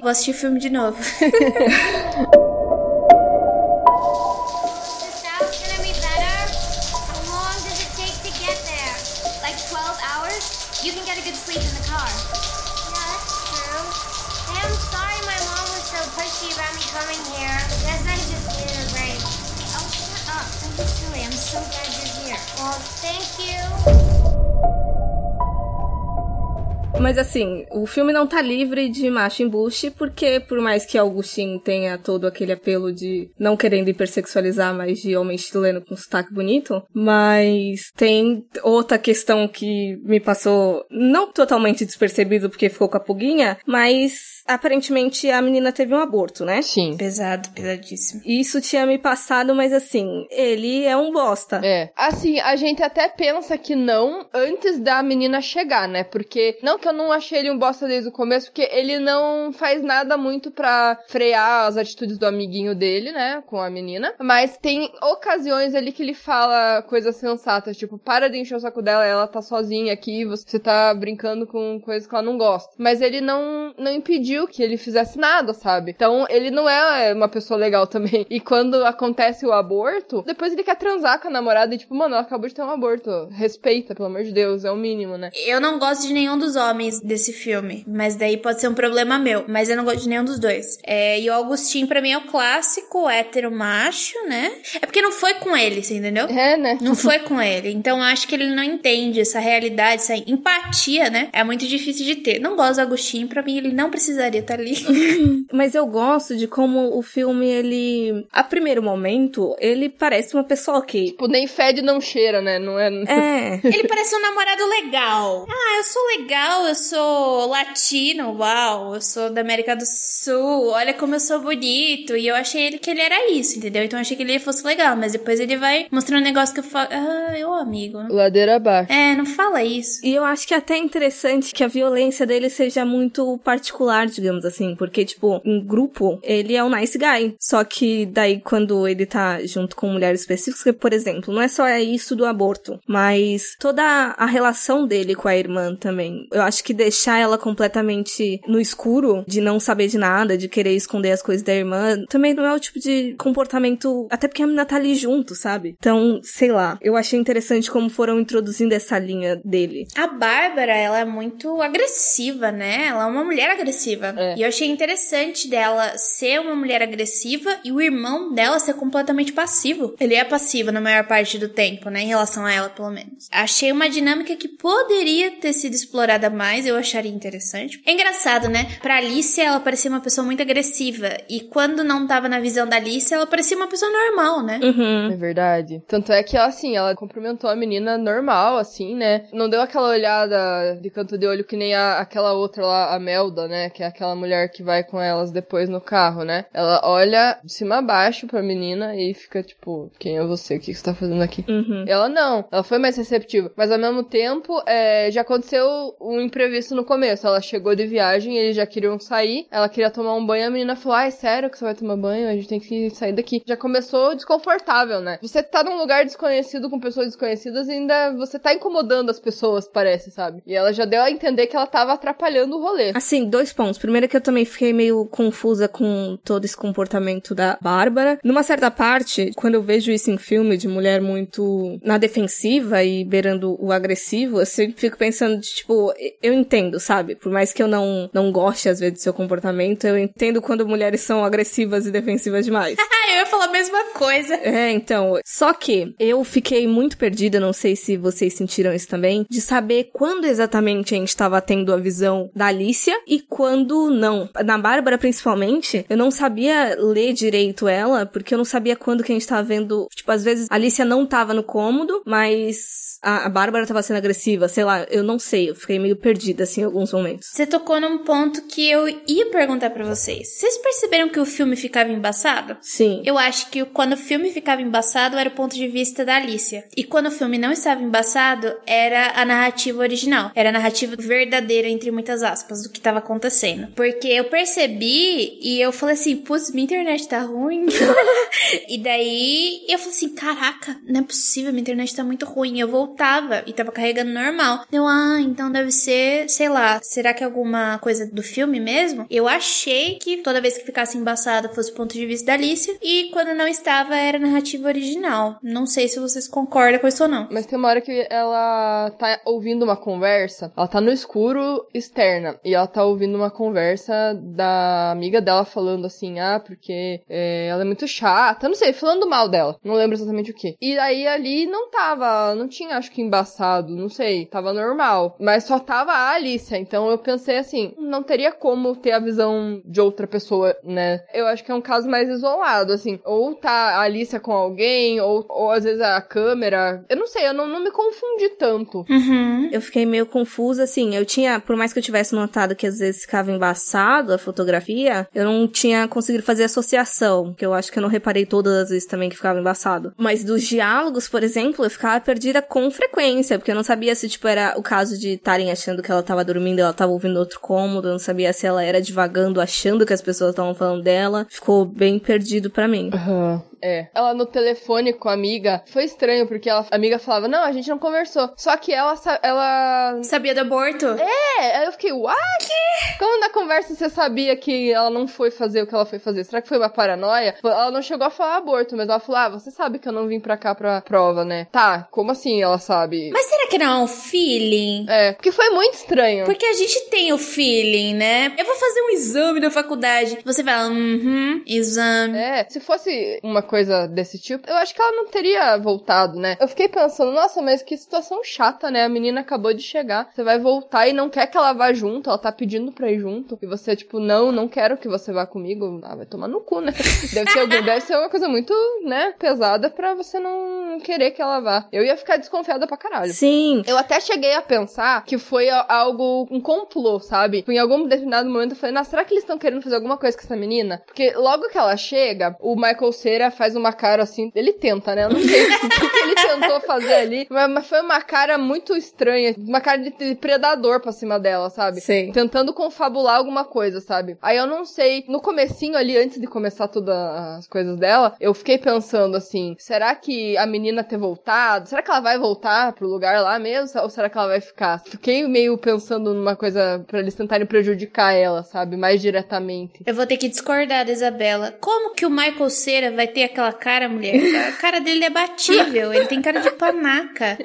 Vou assistir o filme de novo. The south's gonna be better. How long does it take to get there? Like 12 hours? You can get a good sleep coming here. Guess I just needed a break. Oh, shut up. Don't be silly. I'm so glad you're. Well, thank you. Mas assim, o filme não tá livre de macho embuste, porque por mais que Augustin tenha todo aquele apelo de não querendo hipersexualizar, mas de homem chileno com sotaque bonito, mas tem outra questão que me passou não totalmente despercebido porque ficou com a pulguinha, mas aparentemente a menina teve um aborto, né? Sim. Pesado, pesadíssimo. Isso tinha me passado, mas assim, ele é um bosta. É. Assim, a gente até pensa que não antes da menina chegar, né? Porque, não que eu não achei ele um bosta desde o começo, porque ele não faz nada muito pra frear as atitudes do amiguinho dele, né? Com a menina. Mas tem ocasiões ali que ele fala coisas sensatas, tipo, para de encher o saco dela, ela tá sozinha aqui, você tá brincando com coisas que ela não gosta. Mas ele não, não impediu que ele fizesse nada, sabe? Então, ele não é uma pessoa legal também. E quando acontece o aborto, depois ele quer transar com a namorada e tipo, mano, ela acabou de ter um aborto. Respeita, pelo amor de Deus, é o mínimo, né? Eu não gosto de nenhum dos homens desse filme, mas daí pode ser um problema meu. Mas eu não gosto de nenhum dos dois. É, e o Augustin, pra mim, é o clássico hétero macho, né? É porque não foi com ele, você entendeu? É, né? Não foi com ele. Então eu acho que ele não entende essa realidade, essa empatia, né? É muito difícil de ter. Não gosto do Agostinho, pra mim ele não precisaria estar ali. Mas eu gosto de como o filme, ele. A primeiro momento, ele parece uma pessoa ok. Tipo, nem fede não cheira, né? Não é. É. ele parece um namorado legal. Ah, eu sou legal, eu sou latino, uau, eu sou da América do Sul, olha como eu sou bonito. E eu achei ele que ele era isso, entendeu? Então eu achei que ele fosse legal, mas depois ele vai mostrando um negócio que eu falo, ah, eu amigo. Ladeira abaixo. É, não fala isso. E eu acho que é até interessante que a violência dele seja muito particular, digamos assim, porque, tipo, em grupo, ele é um nice guy. Só que daí, quando ele tá junto com mulheres específicas, por exemplo, não é só isso do aborto, mas toda a relação dele com a irmã também. Eu acho que deixar ela completamente no escuro, de não saber de nada, de querer esconder as coisas da irmã, também não é o tipo de comportamento. Até porque a menina tá ali junto, sabe? Então, sei lá. Eu achei interessante como foram introduzindo essa linha dele. A Bárbara, ela é muito agressiva, né? Ela é uma mulher agressiva. É. E eu achei interessante dela ser uma mulher agressiva e o irmão dela ser completamente passivo. Ele é passivo na maior parte do tempo, né? Em relação a ela, pelo menos. Achei uma dinâmica que poderia ter sido explorada mais, eu acharia interessante. É engraçado, né? Pra Alice, ela parecia uma pessoa muito agressiva. E quando não tava na visão da Alice, ela parecia uma pessoa normal, né? Uhum. É verdade. Tanto é que ela, assim, ela cumprimentou a menina normal, assim, né? Não deu aquela olhada de canto de olho que nem a, aquela outra lá, a Melda, né? Que é aquela mulher que vai com elas depois no carro, né? Ela olha de cima a baixo pra menina e fica tipo, quem é você? O que você tá fazendo aqui? Uhum. Ela não, ela foi mais receptiva. Mas ao mesmo tempo, é, já aconteceu um imprevisto no começo. Ela chegou de viagem, eles já queriam sair. Ela queria tomar um banho, a menina falou: Ai, sério que você vai tomar banho? A gente tem que sair daqui. Já começou desconfortável, né? Você tá num lugar desconhecido com pessoas desconhecidas e ainda você tá incomodando as pessoas, parece, sabe? E ela já deu a entender que ela tava atrapalhando o rolê. Assim, dois pontos. Primeiro que eu também fiquei meio confusa com todo esse comportamento da Bárbara. Numa certa parte, quando eu vejo isso em filme de mulher muito na defensiva e beirando o agressivo, eu sempre fico pensando de, tipo, eu entendo, sabe? Por mais que eu não, não goste às vezes do seu comportamento, eu entendo quando mulheres são agressivas e defensivas demais. Ah, eu ia falar a mesma coisa. É, então. Só que eu fiquei muito perdida, não sei se vocês sentiram isso também, de saber quando exatamente a gente estava tendo a visão da Alicia e quando não. Na Bárbara, principalmente, eu não sabia ler direito ela, porque eu não sabia quando que a gente tava vendo. Tipo, às vezes a Alicia não tava no cômodo, mas a, a Bárbara tava sendo agressiva, sei lá, eu não sei, eu fiquei meio perdida, assim, em alguns momentos. Você tocou num ponto que eu ia perguntar pra vocês. Vocês perceberam que o filme ficava embaçado? Sim. Eu acho que quando o filme ficava embaçado era o ponto de vista da Alicia. E quando o filme não estava embaçado, era a narrativa original. Era a narrativa verdadeira, entre muitas aspas, do que estava acontecendo. Porque eu percebi e eu falei assim, putz, minha internet tá ruim. e daí eu falei assim, caraca, não é possível, minha internet tá muito ruim. Eu voltava e tava carregando normal. Eu, ah, então deve ser, sei lá, será que é alguma coisa do filme mesmo? Eu achei que toda vez que ficasse embaçado fosse o ponto de vista da Alicia. E quando não estava, era narrativa original. Não sei se vocês concordam com isso ou não. Mas tem uma hora que ela tá ouvindo uma conversa, ela tá no escuro externa, e ela tá ouvindo uma conversa da amiga dela falando assim, ah, porque é, ela é muito chata, não sei, falando mal dela, não lembro exatamente o que. E aí ali não tava, não tinha acho que embaçado, não sei, tava normal, mas só tava a Alicia, então eu pensei assim, não teria como ter a visão de outra pessoa, né? Eu acho que é um caso mais isolado, assim, ou tá a Alicia com alguém, ou, ou às vezes a câmera, eu não sei, eu não, não me confundi tanto. Uhum. Eu fiquei meio confusa, assim, eu tinha, por mais que eu tivesse notado que às vezes ficava embaçado a fotografia, eu não tinha conseguido fazer associação, que eu acho que eu não reparei todas as vezes também que ficava embaçado. Mas dos diálogos, por exemplo, eu ficava perdida com frequência, porque eu não sabia se, tipo, era o caso de estarem achando que ela tava dormindo ela tava ouvindo outro cômodo, não sabia se ela era divagando, achando que as pessoas estavam falando dela. Ficou bem perdido pra mim. Aham. É. Ela no telefone com a amiga, foi estranho, porque ela, a amiga falava, não, a gente não conversou. Só que ela, ela... Sabia do aborto? É, aí eu fiquei, what? Como na conversa você sabia que ela não foi fazer o que ela foi fazer? Será que foi uma paranoia? Ela não chegou a falar aborto, mas ela falou, ah, você sabe que eu não vim pra cá pra prova, né? Tá, como assim ela sabe? Mas será que não é um feeling? É, porque foi muito estranho. Porque a gente tem o feeling, né? Eu vou fazer um exame na faculdade. Você fala, uhum, exame. É, se fosse uma coisa desse tipo, eu acho que ela não teria voltado, né? Eu fiquei pensando, nossa, mas que situação chata, né? A menina acabou de chegar, você vai voltar e não quer que ela vá junto, ela tá pedindo pra ir junto, e você, tipo, não, não quero que você vá comigo. Ah, vai tomar no cu, né? Deve ser, algum- deve ser uma coisa muito, né, pesada pra você não querer que ela vá. Eu ia ficar desconfiada pra caralho. Sim, Eu até cheguei a pensar que foi algo, um complô, sabe? Em algum determinado momento eu falei, nossa, será que eles estão querendo fazer alguma coisa com essa menina? Porque logo que ela chega, o Michael Cera faz uma cara assim, ele tenta, né? Eu não sei o que, que ele tentou fazer ali, mas, mas foi uma cara muito estranha, uma cara de, de predador pra cima dela, sabe? Sei. Tentando confabular alguma coisa, sabe? Aí eu não sei, no comecinho ali, antes de começar todas as coisas dela, eu fiquei pensando assim, será que a menina ter voltado, será que ela vai voltar pro lugar lá mesmo, ou será que ela vai ficar? Fiquei meio pensando numa coisa pra eles tentarem prejudicar ela, sabe? Mais diretamente. Eu vou ter que discordar da Isabela. Como que o Michael Cera vai ter aquela cara, mulher? A cara dele é batível. Ele tem cara de panaca.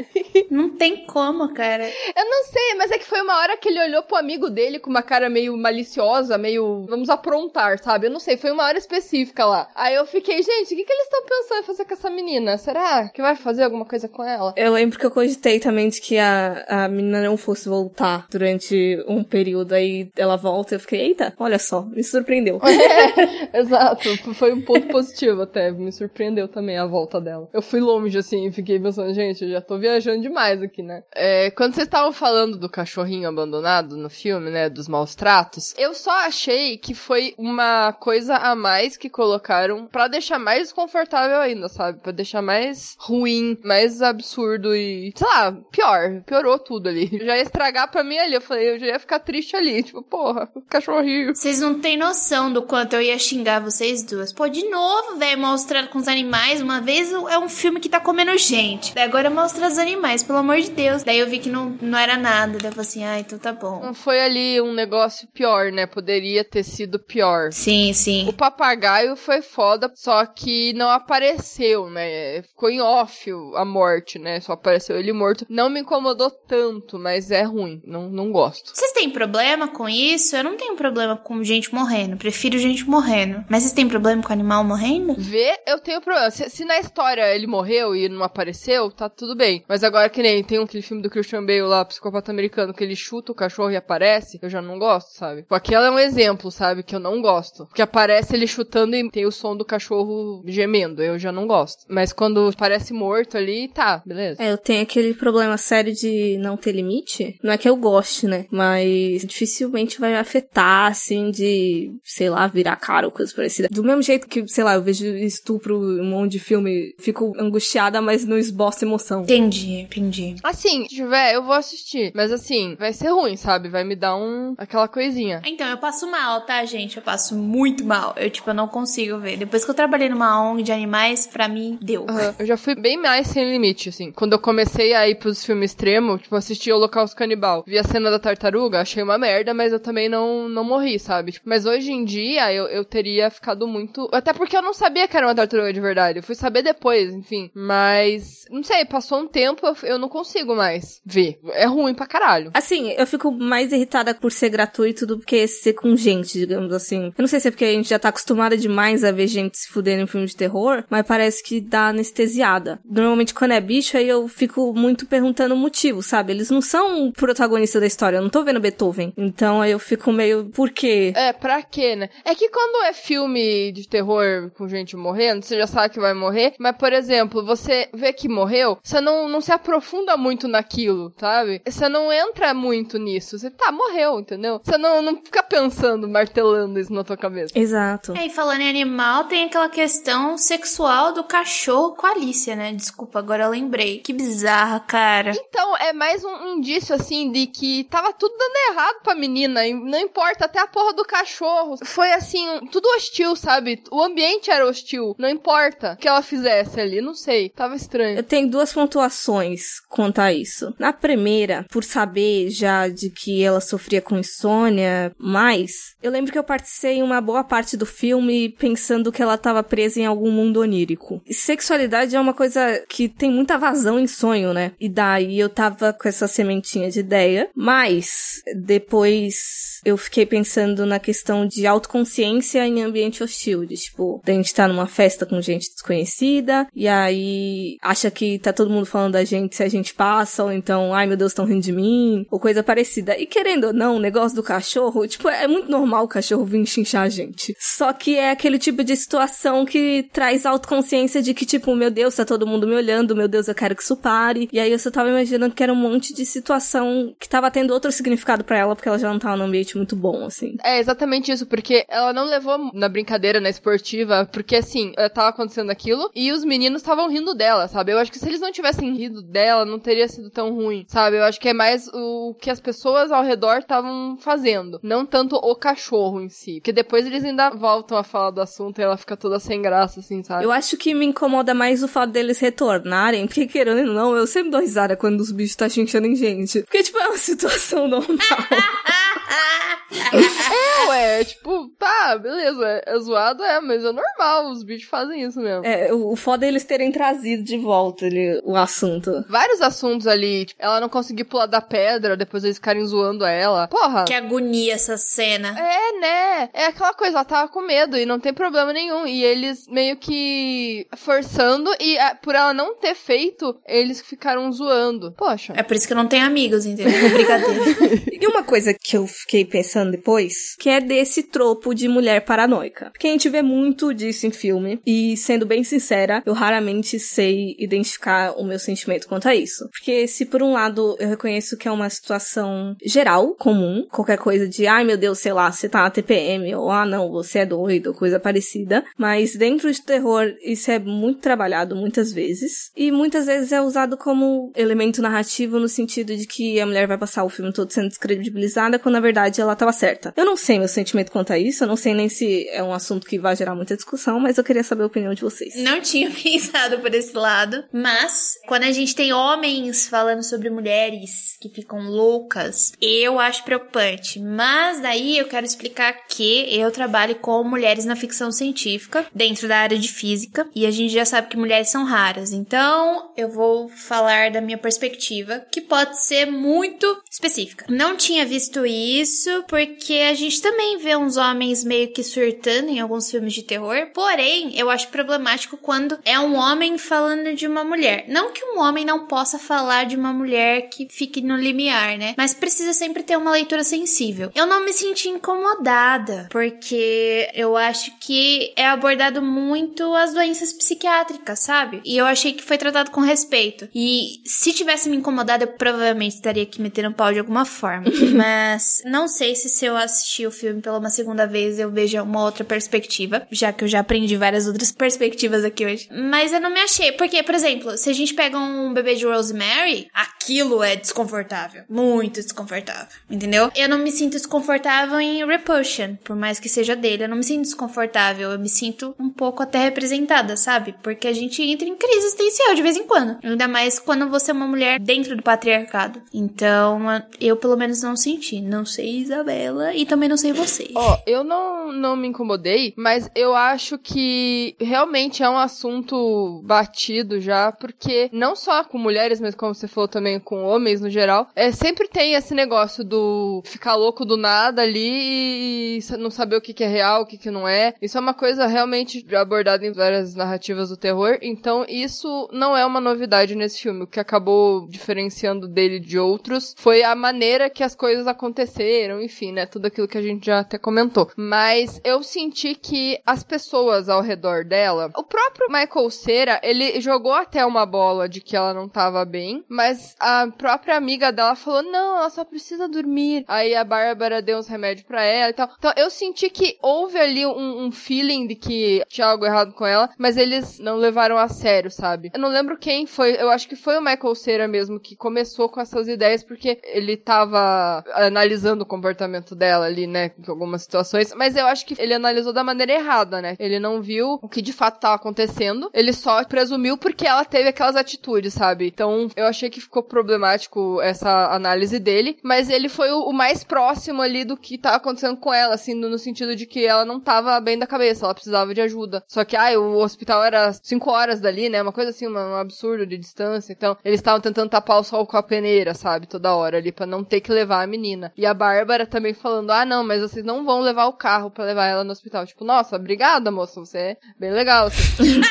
Não tem como, cara. Eu não sei, mas é que foi uma hora que ele olhou pro amigo dele com uma cara meio maliciosa, meio vamos aprontar, sabe? Eu não sei, foi uma hora específica lá. Aí eu fiquei, gente, o que, que eles estão pensando em fazer com essa menina? Será que vai fazer alguma coisa com ela? Eu lembro que eu cogitei também de que a, a menina não fosse voltar durante um período, aí ela volta e eu fiquei, eita, olha só, me surpreendeu. É, exato. Foi um ponto positivo até. Me surpreendeu também a volta dela. Eu fui longe, assim, e fiquei pensando, gente, eu já tô viajando demais aqui, né? É, quando vocês estavam falando do cachorrinho abandonado no filme, né? Dos maus tratos, eu só achei que foi uma coisa a mais que colocaram pra deixar mais desconfortável ainda, sabe? Pra deixar mais ruim, mais absurdo e, sei lá, pior. Piorou tudo ali. Já ia estragar pra mim ali. Eu falei, eu já ia ficar triste ali. Tipo, porra, cachorrinho. Vocês não têm noção do quanto eu ia xingar vocês duas. Pô, de novo, velho, mostrando com os animais. Uma vez é um filme que tá comendo gente. Daí agora mostra os animais, pelo amor de Deus. Daí eu vi que não, não era nada. Daí eu falei assim, ah, então tá bom. Não foi ali um negócio pior, né? Poderia ter sido pior. Sim, sim. O papagaio foi foda, só que não apareceu, né? Ficou em off a morte, né? Só apareceu ele morto. Não me incomodou tanto, mas é ruim. Não, não gosto. Vocês têm problema com isso? Eu não tenho problema com gente morrendo. Prefiro gente morrendo. Mas vocês têm problema com animal morrendo? Ver eu tenho problema. Se, se, na história ele morreu e não apareceu, tá tudo bem. Mas agora que nem tem aquele filme do Christian Bale lá, Psicopata Americano, que ele chuta o cachorro e aparece, eu já não gosto, sabe? Tipo, aquela é um exemplo, sabe? Que eu não gosto. Porque aparece ele chutando e tem o som do cachorro gemendo, eu já não gosto. Mas quando parece morto ali, tá, beleza. É, eu tenho aquele problema sério de não ter limite. Não é que eu goste, né? Mas dificilmente vai afetar, assim, de, sei lá, virar cara ou coisa parecida. Do mesmo jeito que, sei lá, eu vejo estupro um monte de filme, fico angustiada, mas não esboço emoção. Entendi, entendi. Assim, se tiver, eu vou assistir. Mas assim, vai ser ruim, sabe? Vai me dar um. aquela coisinha. Então, eu passo mal, tá, gente? Eu passo muito mal. Eu, tipo, eu não consigo ver. Depois que eu trabalhei numa ONG de animais, pra mim, deu. Uhum. Eu já fui bem mais sem limite, assim. Quando eu comecei a ir pros filmes extremos, tipo, assisti Holocausto Canibal. Vi a cena da tartaruga, achei uma merda, mas eu também não, não morri, sabe? Tipo, mas hoje em dia eu, eu teria ficado muito. Até porque eu não sabia que era uma tartaruga de verdade. Eu fui saber depois, enfim. Mas, não sei, passou um tempo, eu, eu não consigo mais ver. É ruim pra caralho. Assim, eu fico mais irritada por ser gratuito do que ser com gente, digamos assim. Eu não sei se é porque a gente já tá acostumada demais a ver gente se fudendo em filme de terror, mas parece que dá anestesiada. Normalmente quando é bicho, aí eu fico muito perguntando o motivo, sabe? Eles não são o protagonista da história, eu não tô vendo Beethoven. Então aí eu fico meio, por quê? É, pra quê, né? É que quando é filme de terror com gente morrendo, você já sabe que vai morrer, mas, por exemplo, você vê que morreu, você não, não se aprofunda muito naquilo, sabe? Você não entra muito nisso. Você, tá, morreu, entendeu? Você não, não fica pensando, martelando isso na tua cabeça. Exato. É, e falando em animal, tem aquela questão sexual do cachorro com a Alicia, né? Desculpa, agora eu lembrei. Que bizarra, cara. Então, é mais um indício, assim, de que tava tudo dando errado pra menina. E não importa, até a porra do cachorro. Foi, assim, tudo hostil, sabe? O ambiente era hostil. Não importa o que ela fizesse ali, não sei. Tava estranho. Eu tenho duas pontuações quanto a isso. Na primeira, por saber já de que ela sofria com insônia, mas eu lembro que eu participei uma boa parte do filme pensando que ela estava presa em algum mundo onírico. E sexualidade é uma coisa que tem muita vazão em sonho, né? E daí eu tava com essa sementinha de ideia, mas depois eu fiquei pensando na questão de autoconsciência em ambiente hostil, de tipo, a gente tá numa festa com gente desconhecida e aí acha que tá todo mundo falando da gente se a gente passa, ou então, ai meu Deus, estão rindo de mim, ou coisa parecida. E querendo ou não, o negócio do cachorro, tipo, é muito normal o cachorro vir chinchar a gente. Só que é aquele tipo de situação que traz autoconsciência de que, tipo, meu Deus, tá todo mundo me olhando, meu Deus, eu quero que isso pare. E aí eu só tava imaginando que era um monte de situação que tava tendo outro significado para ela, porque ela já não tava num ambiente muito bom, assim. É exatamente isso, porque ela não levou na brincadeira, na esportiva, porque assim, tava acontecendo aquilo e os meninos estavam rindo dela, sabe? Eu acho que se eles não tivessem rido dela, não teria sido tão ruim, sabe? Eu acho que é mais o que as pessoas ao redor estavam fazendo, não tanto o cachorro em si. Porque depois eles ainda voltam a falar do assunto e ela fica toda sem graça, assim, sabe? Eu acho que me incomoda mais o fato deles retornarem, porque querendo ou não, eu sempre dou risada quando os bichos tá xinchando em gente. Porque, tipo, é uma situação normal. é, ué, tipo, tá, beleza, é zoado, é, mas é normal, os bichos fazem isso mesmo. É, o, o foda é eles terem trazido de volta ele, o assunto. Vários assuntos ali, tipo, ela não conseguir pular da pedra, depois eles ficarem zoando ela. Porra. Que agonia essa cena. É, né? É aquela coisa, ela tava com medo e não tem problema nenhum. E eles meio que forçando, e a, por ela não ter feito, eles ficaram zoando. Poxa. É por isso que eu não tenho amigos, entendeu? Brincadeira. e uma coisa que eu fiquei pensando depois, que é desse tropo de mulher paranoica. Porque a gente vê muito disso em filme, e sendo bem sincera, eu raramente sei identificar o meu sentimento quanto a isso. Porque se por um lado eu reconheço que é uma situação geral, comum, qualquer coisa de, ai meu Deus, sei lá, você tá na TPM, ou ah não, você é doido, coisa parecida. Mas dentro de terror, isso é muito trabalhado muitas vezes. E muitas vezes é usado como elemento narrativo no sentido de que a mulher vai passar o filme todo sendo descredibilizada, quando na verdade ela tava certa. Eu não sei meu sentimento quanto a isso, eu não sei nem se é um assunto que vai gerar muita discussão, mas eu queria saber a opinião de vocês. Não tinha pensado por esse lado, mas quando a gente tem homens falando sobre mulheres que ficam loucas, eu acho preocupante. Mas daí eu quero explicar que eu trabalho com mulheres na ficção científica, dentro da área de física, e a gente já sabe que mulheres são raras. Então, eu vou falar da minha perspectiva, que pode ser muito específica. Não tinha visto isso porque a gente também vê uns homens meio que surtando em alguns filmes de terror. Porém, eu acho problemático quando é um homem falando de uma mulher. Não que um homem não possa falar de uma mulher que fique no limiar, né? Mas precisa sempre ter uma leitura sensível. Eu não me senti incomodada, porque eu acho que é abordado muito as doenças psiquiátricas, sabe? E eu achei que foi tratado com respeito. E se tivesse me incomodado, eu provavelmente estaria aqui metendo pau de alguma forma. Mas não sei se se eu assistir o filme pela uma segunda vez eu vejo uma outra perspectiva, já que eu já aprendi várias outras perspectivas aqui hoje. Mas eu não me achei, porque, por exemplo, se a gente pega um bebê de Rosemary, aquilo é desconfortável. Muito desconfortável. Entendeu? Eu não me sinto desconfortável em Repulsion, por mais que seja dele. Eu não me sinto desconfortável. Eu me sinto um pouco até representada, sabe? Porque a gente entra em crise existencial de vez em quando. Ainda mais quando você é uma mulher dentro do patriarcado. Então, eu pelo menos não senti. Não sei Isabela e também não sei você. Ó, eu não, não me incomodei, mas eu acho que realmente é um assunto batido já, porque não só com mulheres, mas como você falou também com homens no geral, é sempre tem esse negócio do ficar louco do nada ali e não saber o que, que é real, o que, que não é. Isso é uma coisa realmente abordada em várias narrativas do terror, então isso não é uma novidade nesse filme. O que acabou diferenciando dele de outros foi a maneira que as coisas aconteceram, enfim, né? Tudo aquilo que a gente já até comentou. Mas eu senti que as pessoas ao redor dela, o próprio Michael Cera, ele jogou até uma bola de que ela não tava bem, mas a própria amiga dela falou: não, ela só precisa dormir. Aí a Bárbara deu uns remédios para ela e tal. Então eu senti que houve ali um, um, feeling de que tinha algo errado com ela, mas eles não levaram a sério, sabe? Eu não lembro quem foi, eu acho que foi o Michael Cera mesmo que começou com essas ideias, porque ele tava analisando o comportamento dela ali, né, em algumas situações, mas eu acho que ele analisou da maneira errada, né? Ele não viu o que de fato estava acontecendo, ele só presumiu porque ela teve aquelas atitudes, sabe? Então eu achei que ficou problemático essa análise dele, mas ele foi o, mais próximo ali do que tava acontecendo com ela, assim, no, sentido de que ela não tava bem da cabeça, ela precisava de ajuda. Só que, ai, o hospital era cinco horas dali, né? Uma coisa assim, um absurdo de distância. Então, eles estavam tentando tapar o sol com a peneira, sabe? Toda hora ali, pra não ter que levar a menina. E a Bárbara também falando, ah, não, mas vocês não vão levar o carro para levar ela no hospital. Tipo, nossa, obrigada, moça, você é bem legal. Você...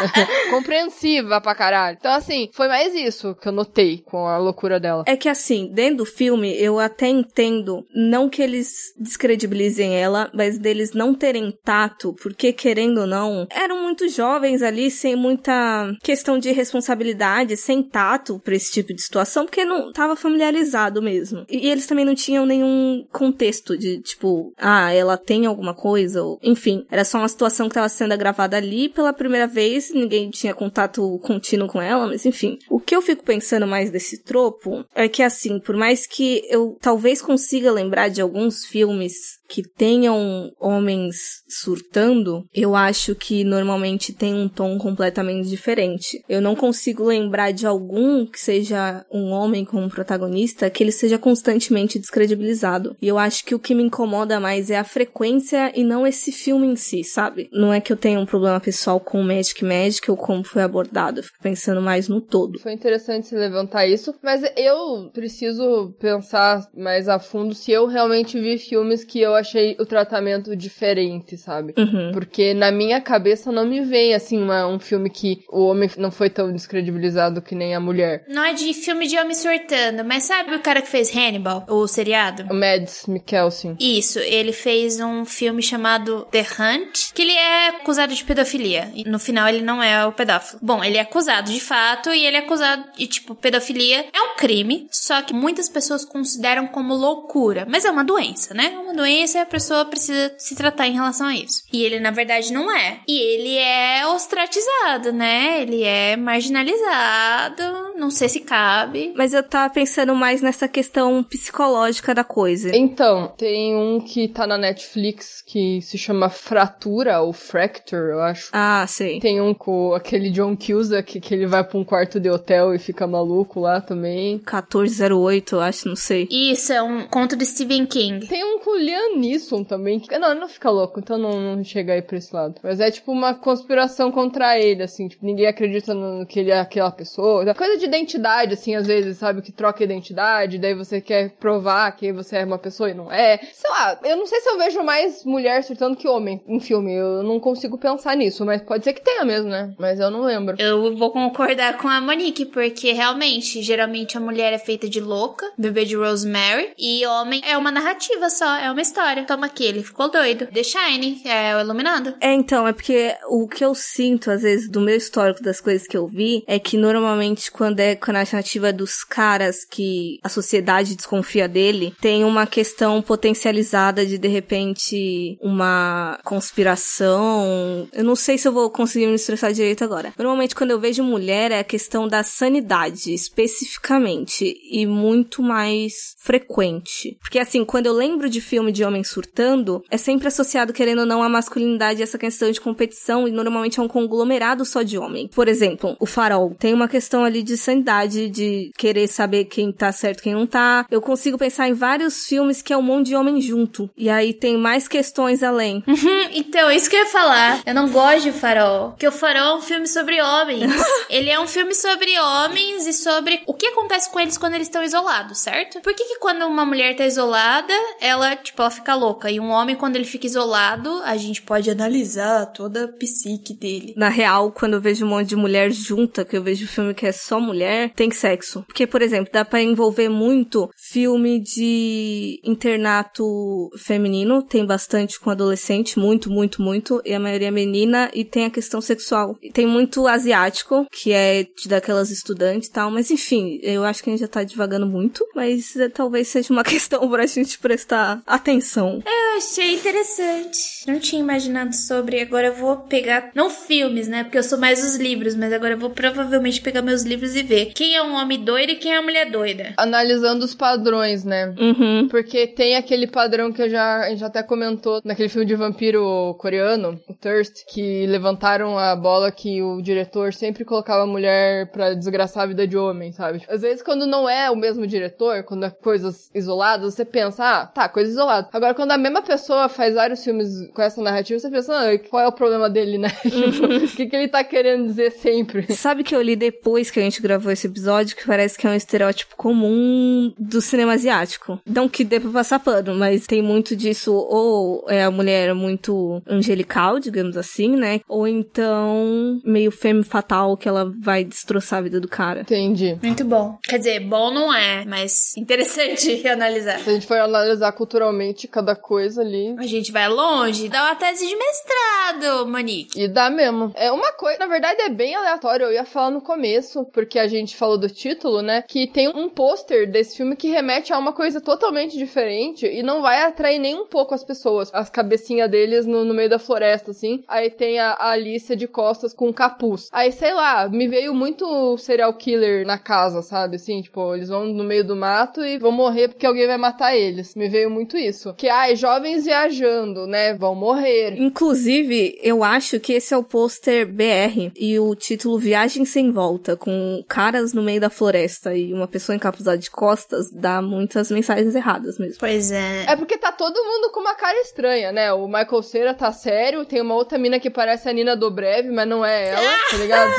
Compreensiva pra caralho. Então, assim, foi mais isso que eu notei com a loucura dela. É que, assim, dentro do filme, eu até entendo, não que eles descredibilizem ela, mas deles não terem tato, porque, querendo ou não, eram muito jovens ali, sem muita questão de responsabilidade, sem tato pra esse tipo de situação, porque não tava familiarizado mesmo. E, e eles também não tinham nenhum contexto de, tipo, ah, ela tem alguma coisa, ou, enfim, era só uma situação que tava sendo gravada ali pela primeira vez ninguém tinha contato contínuo com ela, mas enfim. O que eu fico pensando mais desse tropo é que, assim, por mais que eu talvez consiga lembrar de alguns filmes que tenham homens surtando, eu acho que normalmente tem um tom completamente diferente. Eu não consigo lembrar de algum que seja um homem como protagonista que ele seja constantemente descredibilizado. E eu acho que o que me incomoda mais é a frequência e não esse filme em si, sabe? Não é que eu tenha um problema pessoal com o Magic Magic ou como foi abordado, eu fico pensando mais no todo. Foi interessante se levantar isso, mas eu preciso pensar mais a fundo se eu realmente vi filmes que eu achei o tratamento diferente, sabe? Uhum. Porque na minha cabeça não me vem, assim, uma, um filme que o homem não foi tão descredibilizado que nem a mulher. Não é de filme de homem surtando, mas sabe o cara que fez Hannibal, o seriado? O Mads Mikkelsen. Isso, ele fez um filme chamado The Hunt, que ele é acusado de pedofilia. E no final ele não é o pedófilo. Bom, ele é acusado de fato e ele é acusado e tipo, pedofilia é um crime, só que muitas pessoas consideram como loucura, mas é uma doença, né? É uma doença e a pessoa precisa se tratar em relação a isso. E ele na verdade não é. E ele é ostratizado, né? Ele é marginalizado, não sei se cabe. Mas eu tava pensando mais nessa questão psicológica da coisa. Então, tem um que tá na Netflix que se chama Fratura ou Fracture, eu acho. Ah, sei. Tem um com aquele John Cusack que ele vai pra um quarto de hotel e fica maluco lá também. 1408, eu acho, não sei. Isso, é um conto de Stephen King. Tem um com o Liam Neeson também. que- Não, ele não fica louco, então não, não chega aí pra esse lado. Mas é tipo uma conspiração contra ele, assim. Tipo, ninguém acredita no que ele é aquela pessoa. Coisa de identidade, assim, às vezes, sabe? Que troca identidade, daí você quer provar que você é uma pessoa e não é. Sei lá, eu não sei se eu vejo mais mulher surtando que homem em filme. Eu não consigo pensar nisso, mas pode ser que tenha mesmo, né? Mas eu não lembro. Eu vou concordar com a Monique, porque realmente, geralmente a mulher é feita de louca, bebê de Rosemary, e homem é uma narrativa só, é uma história. Toma aqui, ele ficou doido. The Shine, é o Iluminado. É, então, é porque o que eu sinto, às vezes, do meu histórico das coisas que eu vi, é que normalmente quando é com a narrativa dos caras que a sociedade desconfia dele, tem uma questão potencializada de, de repente, uma conspiração. Eu não sei se eu vou conseguir me estressar direito agora. Normalmente, quando eu vejo mulher, é a questão da sanidade, especificamente, e muito mais frequente. Porque, assim, quando eu lembro de filme de homem surtando, é sempre associado, querendo ou não, à masculinidade essa questão de competição, e normalmente é um conglomerado só de homem. Por exemplo, o farol tem uma questão ali de sanidade, de querer saber quem tá certo e quem não tá. Eu consigo pensar em vários filmes que é um monte de homem junto. E aí tem mais questões além. Então, isso que eu ia falar. Eu não gosto de Farol. Porque o Farol é um filme sobre homens. ele é um filme sobre homens e sobre o que acontece com eles quando eles estão isolados, certo? Por que, que quando uma mulher tá isolada, ela, tipo, ela fica louca? E um homem, quando ele fica isolado, a gente pode analisar toda a psique dele. Na real, quando eu vejo um monte de mulher junta, que eu vejo filme que é só mulher, tem sexo. Porque, por exemplo, dá pra envolver muito filme de internato feminino, tem bastante com adolescente, muito, muito, muito, e a maioria é menina, e tem a questão sexual. E tem muito asiático, que é de daquelas estudantes e tal, mas enfim, eu acho que a gente já tá divagando muito, mas eh, talvez seja uma questão pra gente prestar atenção. Eu achei interessante. Não tinha imaginado sobre. Agora eu vou pegar. Não filmes, né? Porque eu sou mais os livros, mas agora eu vou provavelmente pegar meus livros e ver quem é um homem doido e quem é uma mulher doida. Analisando os padrões, né? Uhum. Porque tem aquele padrão que eu já, a gente já até comentou naquele filme de vampiro coreano, o Thirst, que levantaram a bola que o diretor sempre colocava a mulher pra desgraçar a vida de homem, sabe? Às vezes, quando não é o mesmo diretor, quando é coisas isoladas, você pensa, ah, tá, coisa isolada. Agora, quando a mesma pessoa faz vários filmes com essa narrativa, você pensa, ah, qual é o problema dele, né? Tipo, o que, que ele tá querendo dizer sempre? Sabe que eu li depois que a gente gravou esse episódio que parece que é um estereótipo comum do cinema asiático. Não que dê pra passar pano, mas tem muito disso, ou é a mulher muito angelical, digamos assim, né? Ou então meio femme fatal que ela vai destroçar a vida do cara. Entendi. Muito bom. Quer dizer, bom não é, mas interessante analisar. Se a gente for analisar culturalmente cada coisa ali, A gente vai longe, dá uma tese de mestrado, Monique. E dá mesmo. É uma coisa, na verdade é bem aleatório, eu ia falar no começo, porque a gente falou do título, né? Que tem um pôster desse filme que remete a uma coisa totalmente diferente e não vai atrair nem um pouco as pessoas. As cabecinhas deles no, no meio da floresta, assim. Aí tem a, a Alicia de costas com um capuz. Aí, sei lá, me veio muito serial killer na casa, sabe? Assim, tipo, eles vão no meio do mato e vão morrer porque alguém vai matar eles. Me veio muito isso. Que, ai, jovens viajando, né? Vão morrer. Inclusive, eu acho que esse é o pôster BR e o título Viagem Sem Volta, com caras no meio da floresta e uma pessoa encapuzada de costas, dá muitas mensagens erradas mesmo. Pois é. É porque tá todo mundo com uma cara estranha, né? O Michael Cera tá sério, tem uma outra mina que parece a Nina Dobrev, mas não é ela, tá ligado?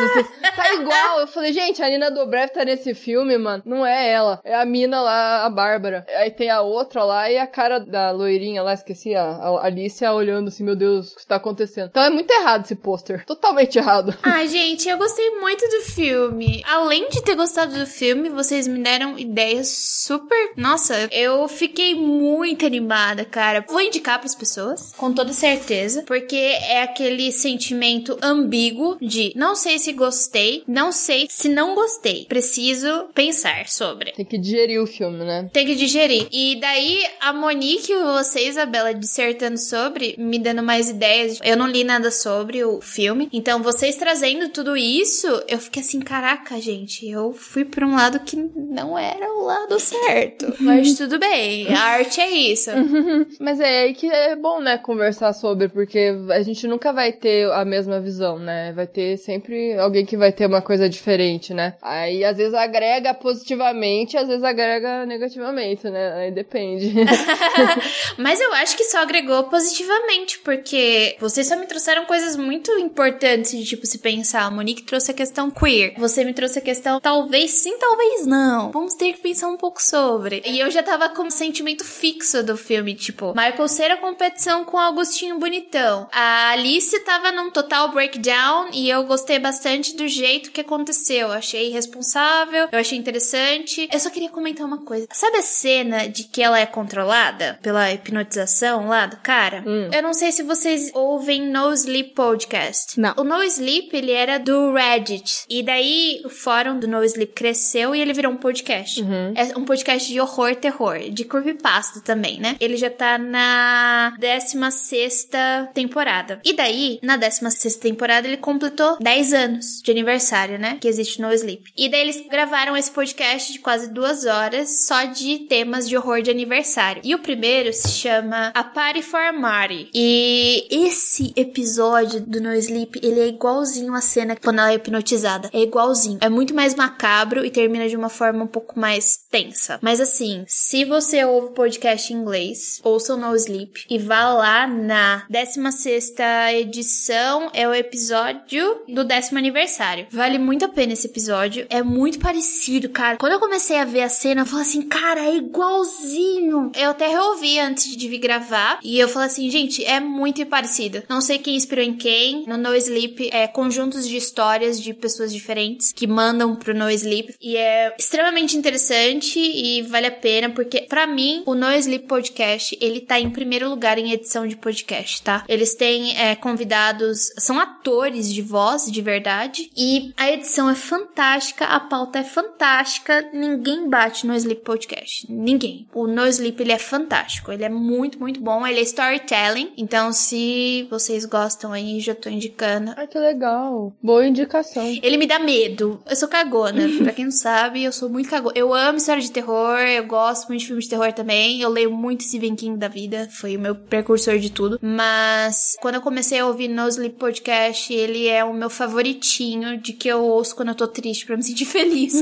Tá igual. Eu falei, gente, a Nina Dobrev tá nesse filme, mano. Não é ela. É a mina lá, a Bárbara. Aí tem a outra lá e a cara da loirinha lá, esqueci, a, a Alicia olhando assim, meu Deus, o que tá acontecendo? Então é muito errado esse pôster. Totalmente errado. Ai, gente, eu gostei muito do filme. Além de ter gostado do filme, vocês me deram ideias super. Nossa, eu fiquei muito animada, cara. Vou indicar pras pessoas, com toda certeza, porque é aquele sentimento ambíguo de não sei se gostei, não sei se não gostei. Preciso pensar sobre. Tem que digerir o filme, né? Tem que digerir. E daí, a Monique e você, Isabela, dissertando sobre, me dando mais ideias. Eu não li nada sobre o filme. Então, vocês trazendo tudo isso, eu fiquei assim, caraca, gente, eu fui pra um lado que não era o lado certo. Mas tudo bem, a arte é isso. Mas é aí que é bom, né, conversar sobre, porque a gente nunca vai ter a mesma visão, né? Vai ter sempre alguém que vai ter uma coisa diferente, né? Aí às vezes agrega positivamente, às vezes agrega negativamente, né? Aí depende. Mas eu acho que só agregou positivamente, porque vocês só me trouxeram coisas muito importantes de, tipo, se pensar. A Monique trouxe a questão queer. Você me trouxe a questão talvez sim, talvez não. Vamos ter que pensar um pouco sobre. E eu já tava com um sentimento fixo do filme, tipo, Michael Cera competição com Augustinho Bonitão. A Alice tava num total breakdown e eu gostei bastante do jeito que aconteceu. Eu achei responsável, eu achei interessante. Eu só queria comentar uma coisa. Sabe a cena de que ela é controlada pela hipnotização lá do cara? Hum. Eu não sei se vocês ouvem No Sleep Podcast. Não. O No Sleep, ele era do Reddit. E daí o fórum do No Sleep cresceu e ele virou um podcast. É um podcast de horror terror, de creepypasta também, né? Ele já tá na 16 temporada. E daí, na 16 temporada, ele completou 10 anos de aniversário, né? Que existe No Sleep. E daí eles gravaram esse podcast de quase duas horas só de temas de horror de aniversário. E o primeiro se chama A Party for Mari. E esse episódio do No Sleep, ele é igualzinho a cena quando ela é hipnotizada. É igualzinho. É muito mais macabro e termina de uma forma um pouco mais tensa. Mas assim, se você ouve podcast em inglês, ouça o No Sleep e vá lá na 16 edição, é o episódio do décimo aniversário. Vale muito a pena esse episódio. É muito parecido, cara. Quando eu comecei a ver a cena, eu falei assim, cara, é igualzinho. Eu até reouvi antes de vir gravar e eu falei assim, gente, é muito parecido. Não sei quem inspirou em quem. No No Sleep é conjuntos de histórias de pessoas diferentes que mandam pro No Sleep e é extremamente interessante e vale a pena porque pra mim o No Sleep Podcast ele tá em primeiro lugar em edição de podcast, tá? Eles têm é, convidados, são atores de voz de verdade e a edição é fantástica, a pauta é fantástica, ninguém bate no Sleep Podcast, ninguém. O No Sleep ele é fantástico, ele é muito muito bom, ele é storytelling, então se vocês gostam aí já tô indicando. Ai, que legal. Boa indicação. Ele me dá medo. Eu sou cagona. pra quem não sabe, eu sou muito cagona. Eu amo história de terror, eu gosto muito de filmes de terror também. Eu leio muito Stephen King da vida, foi o meu precursor de tudo. Mas quando eu comecei a ouvir No Sleep Podcast, ele é o meu favoritinho de que eu ouço quando eu tô triste pra me sentir feliz.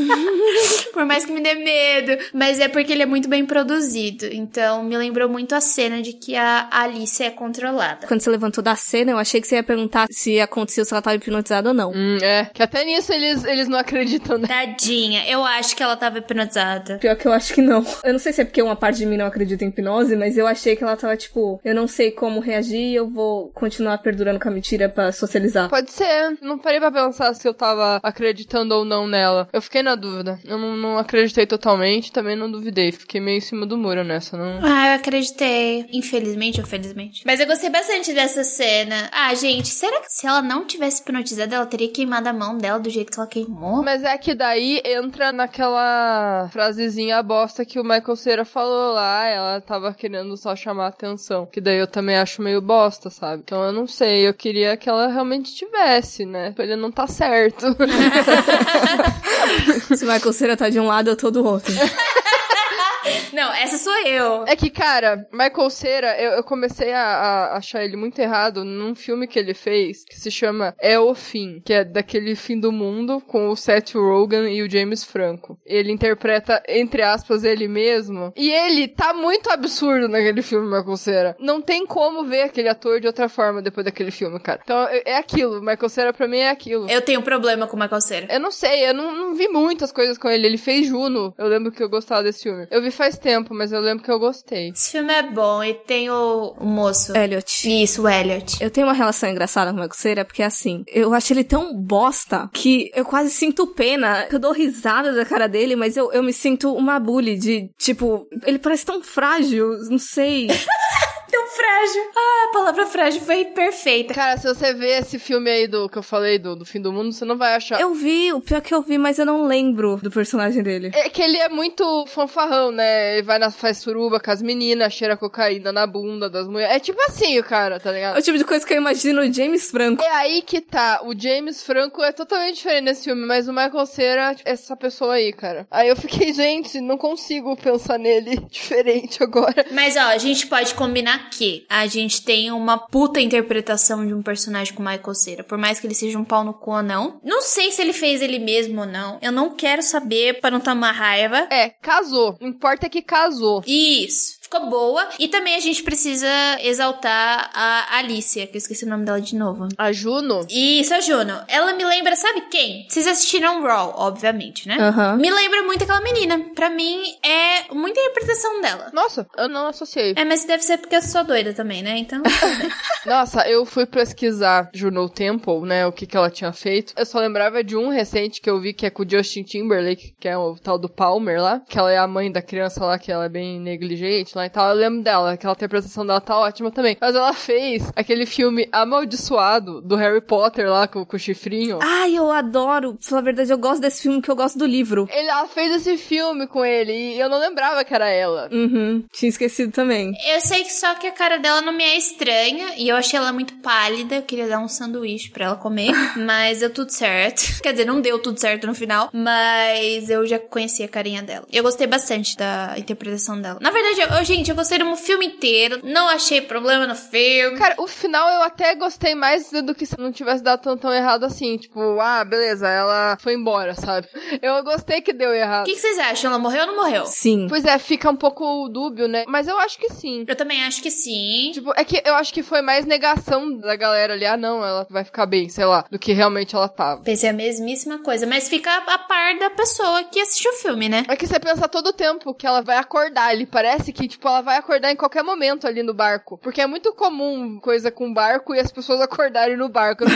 Por mais que me dê medo. Mas é porque ele é muito bem produzido. Então me lembrou muito a cena de que a Alice é controlada. Quando você levantou da cena, eu achei que você ia perguntar se aconteceu se ela tava hipnotizada ou não. Hum, é. Que até nisso eles, eles não acreditam, né? Tadinha, eu acho que ela tava hipnotizada. Pior que eu acho que não. Eu não sei se é porque uma parte de mim não acredita em hipnose, mas eu achei que ela tava tipo, eu não sei como reagir, eu vou continuar perdurando com a mentira pra socializar. Pode ser. Não parei pra pensar se eu tava acreditando ou não nela. Eu fiquei na dúvida. Eu não, não acreditei totalmente, também não duvidei. Fiquei meio em cima do muro nessa, não. Ah, acreditei. Infelizmente ou felizmente. Mas eu gostei bastante dessa cena. Ah, gente, será que se ela não tivesse hipnotizado, ela teria queimado a mão dela do jeito que ela queimou? Mas é que daí entra naquela frasezinha bosta que o Michael Cera falou lá. Ela tava querendo só chamar atenção. Que daí eu também acho meio bosta, sabe? Então eu não sei. Eu queria que ela realmente tivesse, né? Ele não tá certo. Se o Michael Cera tá de um lado, eu tô do outro. Não, essa sou eu. É que, cara, Michael Cera, eu, eu comecei a, a achar ele muito errado num filme que ele fez que se chama É o Fim, que é daquele fim do mundo com o Seth Rogen e o James Franco. Ele interpreta, entre aspas, ele mesmo. E ele tá muito absurdo naquele filme, Michael Cera. Não tem como ver aquele ator de outra forma depois daquele filme, cara. Então é, é aquilo. Michael Cera pra mim é aquilo. Eu tenho problema com o Michael Cera. Eu não sei, eu não, não vi muitas coisas com ele. Ele fez Juno. Eu lembro que eu gostava desse filme. Eu vi faz tempo, mas eu lembro que eu gostei. Esse filme é bom e tem o, o moço. Elliot. Isso, o Elliot. Eu tenho uma relação engraçada com o Cera, porque assim, eu acho ele tão bosta que eu quase sinto pena. Eu dou risada da cara dele, mas eu, eu me sinto uma bully de, tipo, ele parece tão frágil, não sei. Tão frágil. Ah, a palavra frágil foi perfeita. Cara, se você ver esse filme aí do que eu falei do, do fim do mundo, você não vai achar. Eu vi, o pior que eu vi, mas eu não lembro do personagem dele. É que ele é muito fanfarrão, né? Ele vai na faz suruba com as meninas, cheira cocaína na bunda das mulheres. É tipo assim o cara, tá É ligado? o tipo de coisa que eu imagino o James Franco. É aí que tá. O James Franco é totalmente diferente nesse filme, mas o Michael Cera é essa pessoa aí, cara. Aí eu fiquei, gente, não consigo pensar nele diferente agora. Mas ó, a gente pode combinar que a gente tem uma puta interpretação de um personagem com Michael Cera. Por mais que ele seja um pau no cu ou não. Não sei se ele fez ele mesmo ou não. Eu não quero saber pra não tomar raiva. É, casou. O importa é que casou. Isso. Ficou boa. E também a gente precisa exaltar a Alicia, que eu esqueci o nome dela de novo. A Juno? Isso, a Juno. Ela me lembra, sabe quem? Vocês assistiram Raw, obviamente, né? Aham. Me lembra muito aquela menina. Pra mim, é muita interpretação dela. Nossa, eu não associei. É, mas deve ser porque eu sou doida também, né? Então. Nossa, eu fui pesquisar Juno Temple, né, o que que ela tinha feito. Eu só lembrava de um recente que eu vi que é com o Justin Timberlake, que é o tal do Palmer lá, que ela é a mãe da criança lá, que ela é bem negligente lá e tal. Eu lembro dela, aquela interpretação dela tá ótima também. Mas ela fez aquele filme amaldiçoado do Harry Potter lá, com, com o chifrinho. Ai, eu adoro. Pra falar a verdade, eu gosto desse filme que eu gosto do livro. Ele, ela fez esse filme com ele e eu não lembrava que era ela. Uhum. Tinha esquecido também. Eu sei que só que a cara dela não me é estranha e eu achei ela muito pálida. Eu queria dar um sanduíche pra ela comer, mas deu tudo certo. Quer dizer, não deu tudo certo no final, mas eu já conheci a carinha dela. Eu gostei bastante da interpretação dela. Na verdade, eu, gente, eu gostei do filme inteiro. Não achei problema no filme. Cara, o final eu até gostei mais do que se não tivesse dado tão, tão errado assim. Tipo, ah, beleza, ela foi embora, sabe? Eu gostei que deu O errado. que, que vocês acham? Ela morreu ou não morreu? Sim. Pois é, fica um pouco dúbio, né? Mas eu acho que sim. Eu também acho que sim. Tipo, é que eu acho que foi mais negação da galera ali. Ah, não, ela vai ficar bem, sei lá, do que realmente ela tava. Pensei a mesmíssima coisa, mas fica a par da pessoa que assistiu o filme, né? É que você pensa todo o tempo que ela vai acordar ali. Parece que, tipo, ela vai acordar em qualquer momento ali no barco. Porque é muito comum coisa com barco e as pessoas acordarem no barco.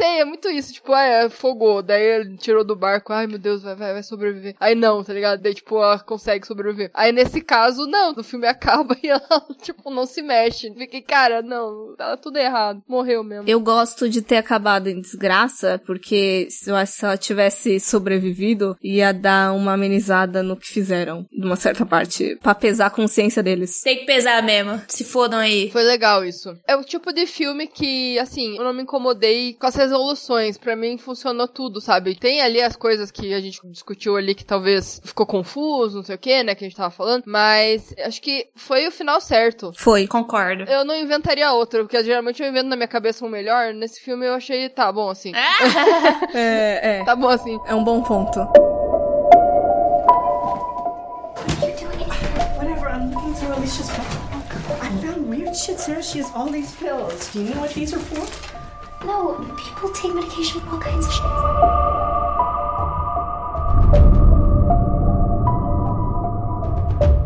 Eu não sei, é muito isso. Tipo, ah, é, afogou. Daí ele tirou do barco. Ai, meu Deus, vai, vai, vai sobreviver. Aí não, tá ligado? Daí, tipo, ela consegue sobreviver. Aí nesse caso, não. O filme acaba e ela, tipo, não se mexe. Fiquei, cara, não. Tá tudo errado. Morreu mesmo. Eu gosto de ter acabado em desgraça, porque se eu acho que se ela tivesse sobrevivido, ia dar uma amenizada no que fizeram, numa certa parte, pra pesar a consciência deles. Tem que pesar mesmo. Se fodam aí. Foi legal isso. É o tipo de filme que, assim, eu não me incomodei com as resoluções. Pra mim funcionou tudo, sabe? Tem ali as coisas que a gente discutiu ali que talvez ficou confuso, não sei o que, né? Que a gente tava falando. Mas acho que foi o final certo. Foi. Concordo. Eu não inventaria outro, porque geralmente eu invento na minha cabeça um melhor. Nesse filme eu achei, tá bom assim. É, é. Tá bom assim. É um bom ponto. Whatever, I'm looking through Alicia's book. I found weird shit. Sarah, she has all these pills. Do you know what these are for? No, people take medication for all kinds of shit.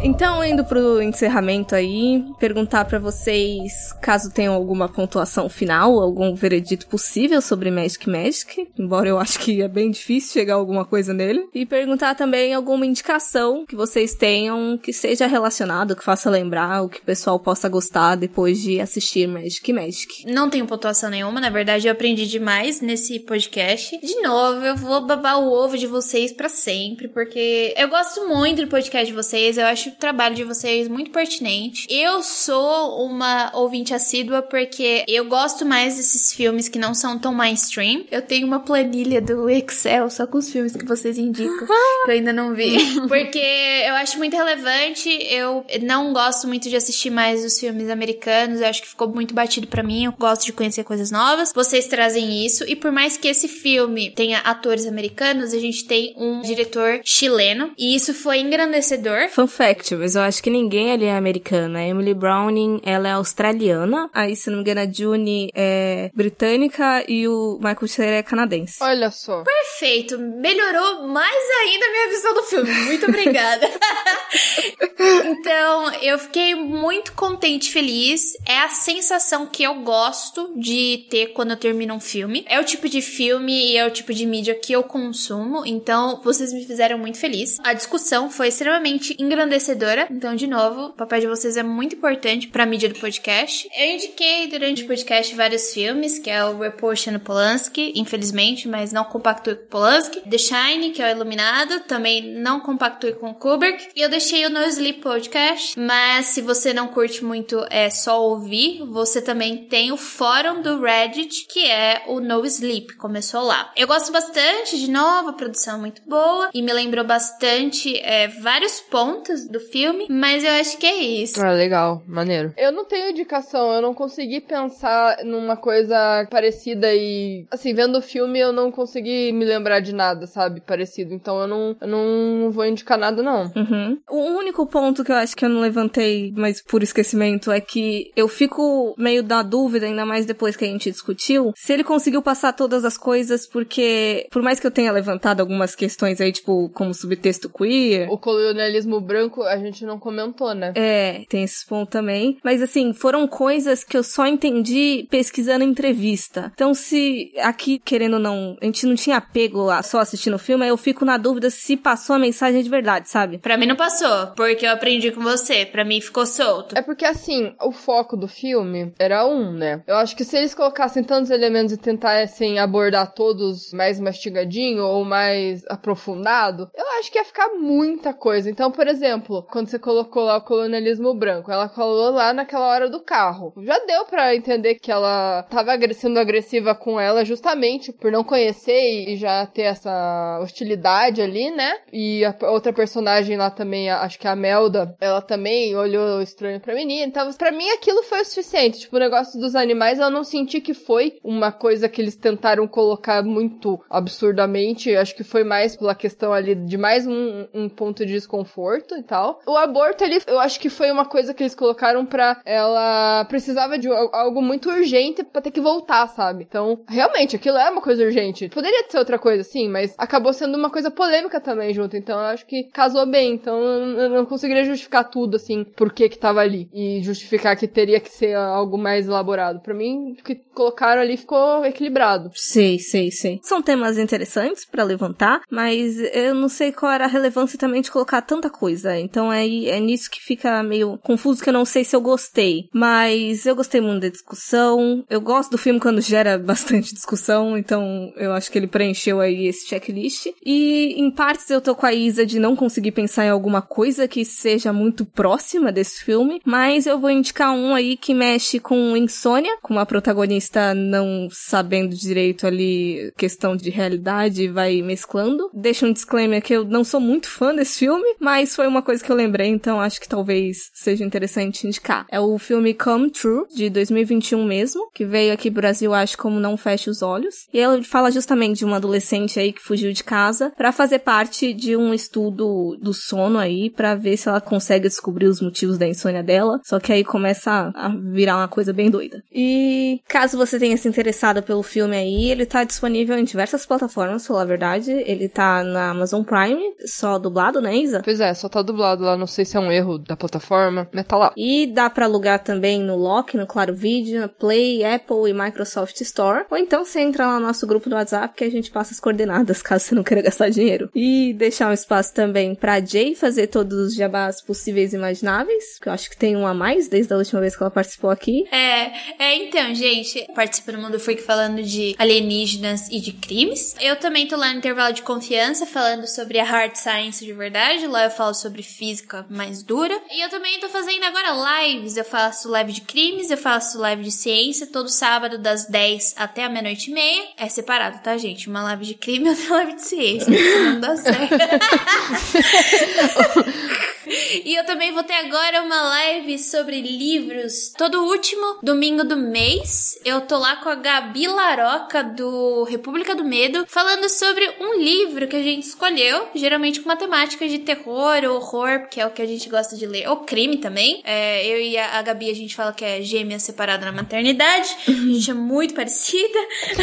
Então, indo pro encerramento aí, perguntar pra vocês caso tenham alguma pontuação final, algum veredito possível sobre Magic Magic, embora eu acho que é bem difícil chegar a alguma coisa nele, e perguntar também alguma indicação que vocês tenham que seja relacionado, que faça lembrar, o que o pessoal possa gostar depois de assistir Magic Magic. Não tenho pontuação nenhuma, na verdade eu aprendi demais nesse podcast. De novo, eu vou babar o ovo de vocês pra sempre, porque eu gosto muito do podcast de vocês, eu acho o trabalho de vocês muito pertinente. Eu sou uma ouvinte assídua porque eu gosto mais desses filmes que não são tão mainstream. Eu tenho uma planilha do Excel só com os filmes que vocês indicam, que eu ainda não vi. Porque eu acho muito relevante, eu não gosto muito de assistir mais os filmes americanos, eu acho que ficou muito batido pra mim, eu gosto de conhecer coisas novas. Vocês trazem isso, e por mais que esse filme tenha atores americanos, a gente tem um diretor chileno, e isso foi engrandecedor. Fun fact, mas eu acho que ninguém ali é americana. A Emily Browning, ela é australiana. Aí, se não me engano, a June é britânica e o Michael Cera é canadense. Olha só. Perfeito, melhorou mais ainda a minha visão do filme. Muito obrigada. então, eu fiquei muito contente e feliz. É a sensação que eu gosto de ter quando eu termino um filme. É o tipo de filme e é o tipo de mídia que eu consumo. Então, vocês me fizeram muito feliz. A discussão foi extremamente engrandecedora. Então, de novo, o papel de vocês é muito importante pra mídia do podcast. Eu indiquei durante o podcast vários filmes, que é o Repulsion Polanski, infelizmente, mas não compactui com Polanski. The Shine, que é o Iluminado, também não compactui com Kubrick. E eu deixei o No Sleep Podcast, mas se você não curte muito é só ouvir, você também tem o fórum do Reddit, que é o No Sleep, começou lá. Eu gosto bastante, de novo, a produção é muito boa, e me lembrou bastante é, vários pontos do filme, mas eu acho que é isso. Ah, legal, maneiro. Eu não tenho indicação, eu não consegui pensar numa coisa parecida e, assim, vendo o filme eu não consegui me lembrar de nada, sabe, parecido. Então eu não, eu não vou indicar nada, não. Uhum. O único ponto que eu acho que eu não levantei, mas por esquecimento, é que eu fico meio da dúvida, ainda mais depois que a gente discutiu, se ele conseguiu passar todas as coisas, porque, por mais que eu tenha levantado algumas questões aí, tipo, como subtexto queer. O colonialismo branco a gente não comentou, né? É, tem esse ponto também. Mas assim, foram coisas que eu só entendi pesquisando entrevista. Então, se aqui, querendo ou não, a gente não tinha apego a só assistindo o filme, aí eu fico na dúvida se passou a mensagem de verdade, sabe? Pra mim não passou, porque eu aprendi com você. Pra mim ficou solto. É porque assim, o foco do filme era um, né? Eu acho que se eles colocassem tantos elementos e tentassem abordar todos mais mastigadinho ou mais aprofundado, eu acho que ia ficar muita coisa. Então, por exemplo, quando você colocou lá o colonialismo branco, ela falou lá naquela hora do carro. Já deu pra entender que ela tava sendo agressiva com ela justamente por não conhecer e já ter essa hostilidade ali, né? E a outra personagem lá também, acho que a Melda, ela também olhou estranho pra menina. Então, pra mim aquilo foi o suficiente. Tipo, o negócio dos animais, eu não senti que foi uma coisa que eles tentaram colocar muito absurdamente. Acho que foi mais pela questão ali de mais um, um ponto de desconforto e tal. O aborto ali, eu acho que foi uma coisa que eles colocaram pra ela precisava de al- algo muito urgente pra ter que voltar, sabe? Então, realmente, aquilo é uma coisa urgente. Poderia ser outra coisa, sim, mas acabou sendo uma coisa polêmica também junto. Então, eu acho que casou bem. Então, eu não conseguiria justificar tudo, assim, por que que tava ali. E justificar que teria que ser algo mais elaborado. Pra mim, o que colocaram ali ficou equilibrado. Sei, sei, sei. São temas interessantes pra levantar, mas eu não sei qual era a relevância também de colocar tanta coisa. Então é, é nisso que fica meio confuso que eu não sei se eu gostei. Mas eu gostei muito da discussão. Eu gosto do filme quando gera bastante discussão, então eu acho que ele preencheu aí esse checklist. E em partes eu tô com a Isa de não conseguir pensar em alguma coisa que seja muito próxima desse filme, mas eu vou indicar um aí que mexe com insônia, com uma protagonista não sabendo direito ali questão de realidade, vai mesclando. Deixa um disclaimer que eu não sou muito fã desse filme, mas foi uma coisa que eu lembrei, então acho que talvez seja interessante indicar. É o filme Come True, de 2021 mesmo, que veio aqui pro Brasil, acho, como Não Feche os Olhos. E ela fala justamente de uma adolescente aí que fugiu de casa para fazer parte de um estudo do sono aí, para ver se ela consegue descobrir os motivos da insônia dela. Só que aí começa a virar uma coisa bem doida. E caso você tenha se interessado pelo filme aí, ele tá disponível em diversas plataformas, pra falar a verdade. Ele tá na Amazon Prime, só dublado, né, Isa? Pois é, só tá dublado lá. Não sei se é um erro da plataforma, mas tá lá. E dá pra alugar também no Lock, no Claro Video, na Play, Apple e Microsoft Store. Ou então você entra lá no nosso grupo do WhatsApp que a gente passa as coordenadas, caso você não queira gastar dinheiro. E deixar um espaço também pra Jay fazer todos os jabás possíveis e imagináveis, que eu acho que tem um a mais desde a última vez que ela participou aqui. É, é, então, gente, participo do Mundo Freak falando de alienígenas e de crimes. Eu também tô lá no intervalo de confiança falando sobre a hard science de verdade. Lá eu falo sobre física mais dura. E eu também tô fazendo agora lives. Eu faço live de crimes, eu faço live de ciência todo sábado das 10 até a meia-noite e meia. É separado, tá, gente? Uma live de crime e outra live de ciência. Isso não dá certo. E eu também vou ter agora uma live sobre livros todo último domingo do mês. Eu tô lá com a Gabi Laroca do República do Medo, falando sobre um livro que a gente escolheu, geralmente com uma temática de terror ou horror, que é o que a gente gosta de ler, ou crime também. É, eu e a, Gabi a gente fala que é gêmea separada na maternidade. A gente é muito parecida.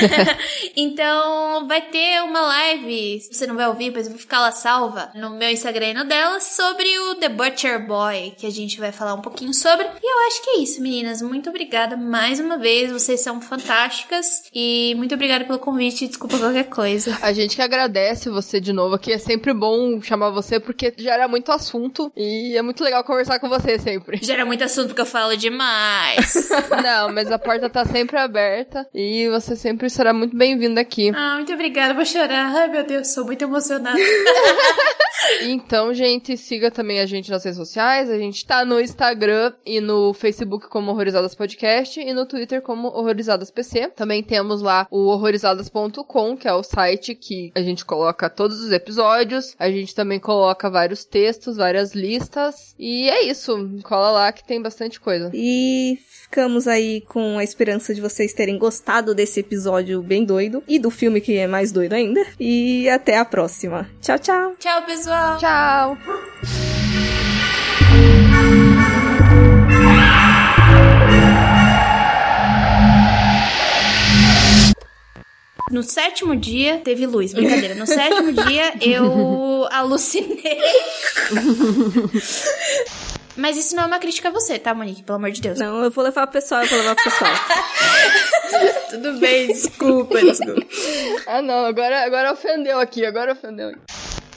então vai ter uma live, você não vai ouvir, mas eu vou ficar lá salva no meu Instagram e no dela sobre o The Butcher Boy, que a gente vai falar um pouquinho sobre. E eu acho que é isso, meninas. Muito obrigada mais uma vez. Vocês são fantásticas. E muito obrigada pelo convite. Desculpa qualquer coisa. A gente que agradece você de novo aqui. É sempre bom chamar você porque gera muito assunto e é muito legal conversar com você sempre. Gera muito assunto porque eu falo demais. Não, mas a porta tá sempre aberta e você sempre será muito bem-vinda aqui. ah, muito obrigada. Vou chorar. Ai, meu Deus, sou muito emocionada. Então, gente, siga também a gente nas redes sociais. A gente tá no Instagram e no Facebook como Horrorizadas Podcast e no Twitter como Horrorizadas PC. Também temos lá o horrorizadas.com, que é o site que a gente coloca todos os episódios. A gente também coloca vários textos, várias listas. E é isso. Cola lá que tem bastante coisa. E ficamos aí com a esperança de vocês terem gostado desse episódio bem doido e do filme que é mais doido ainda. E até a próxima. Tchau, tchau. Tchau, pessoal. Tchau! No sétimo dia, teve luz. Brincadeira. No sétimo dia, eu alucinei. Mas isso não é uma crítica a você, tá, Monique? Pelo amor de Deus. Não, eu vou levar pro pessoal, eu vou levar pro pessoal. Tudo bem, desculpa, desculpa. Ah, não, agora, agora ofendeu aqui, agora ofendeu aqui.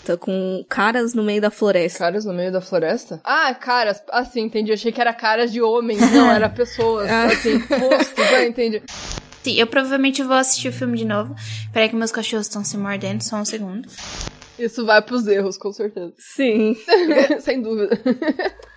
Tô com caras no meio da floresta. Caras no meio da floresta? Ah, caras, assim, entendi. Achei que era caras de homens, não, era pessoas, assim, rostos, já entendi. Sim, eu provavelmente vou assistir o filme de novo. Peraí que meus cachorros estão se mordendo, só um segundo. Isso vai pros erros, com certeza. Sim. Sem dúvida.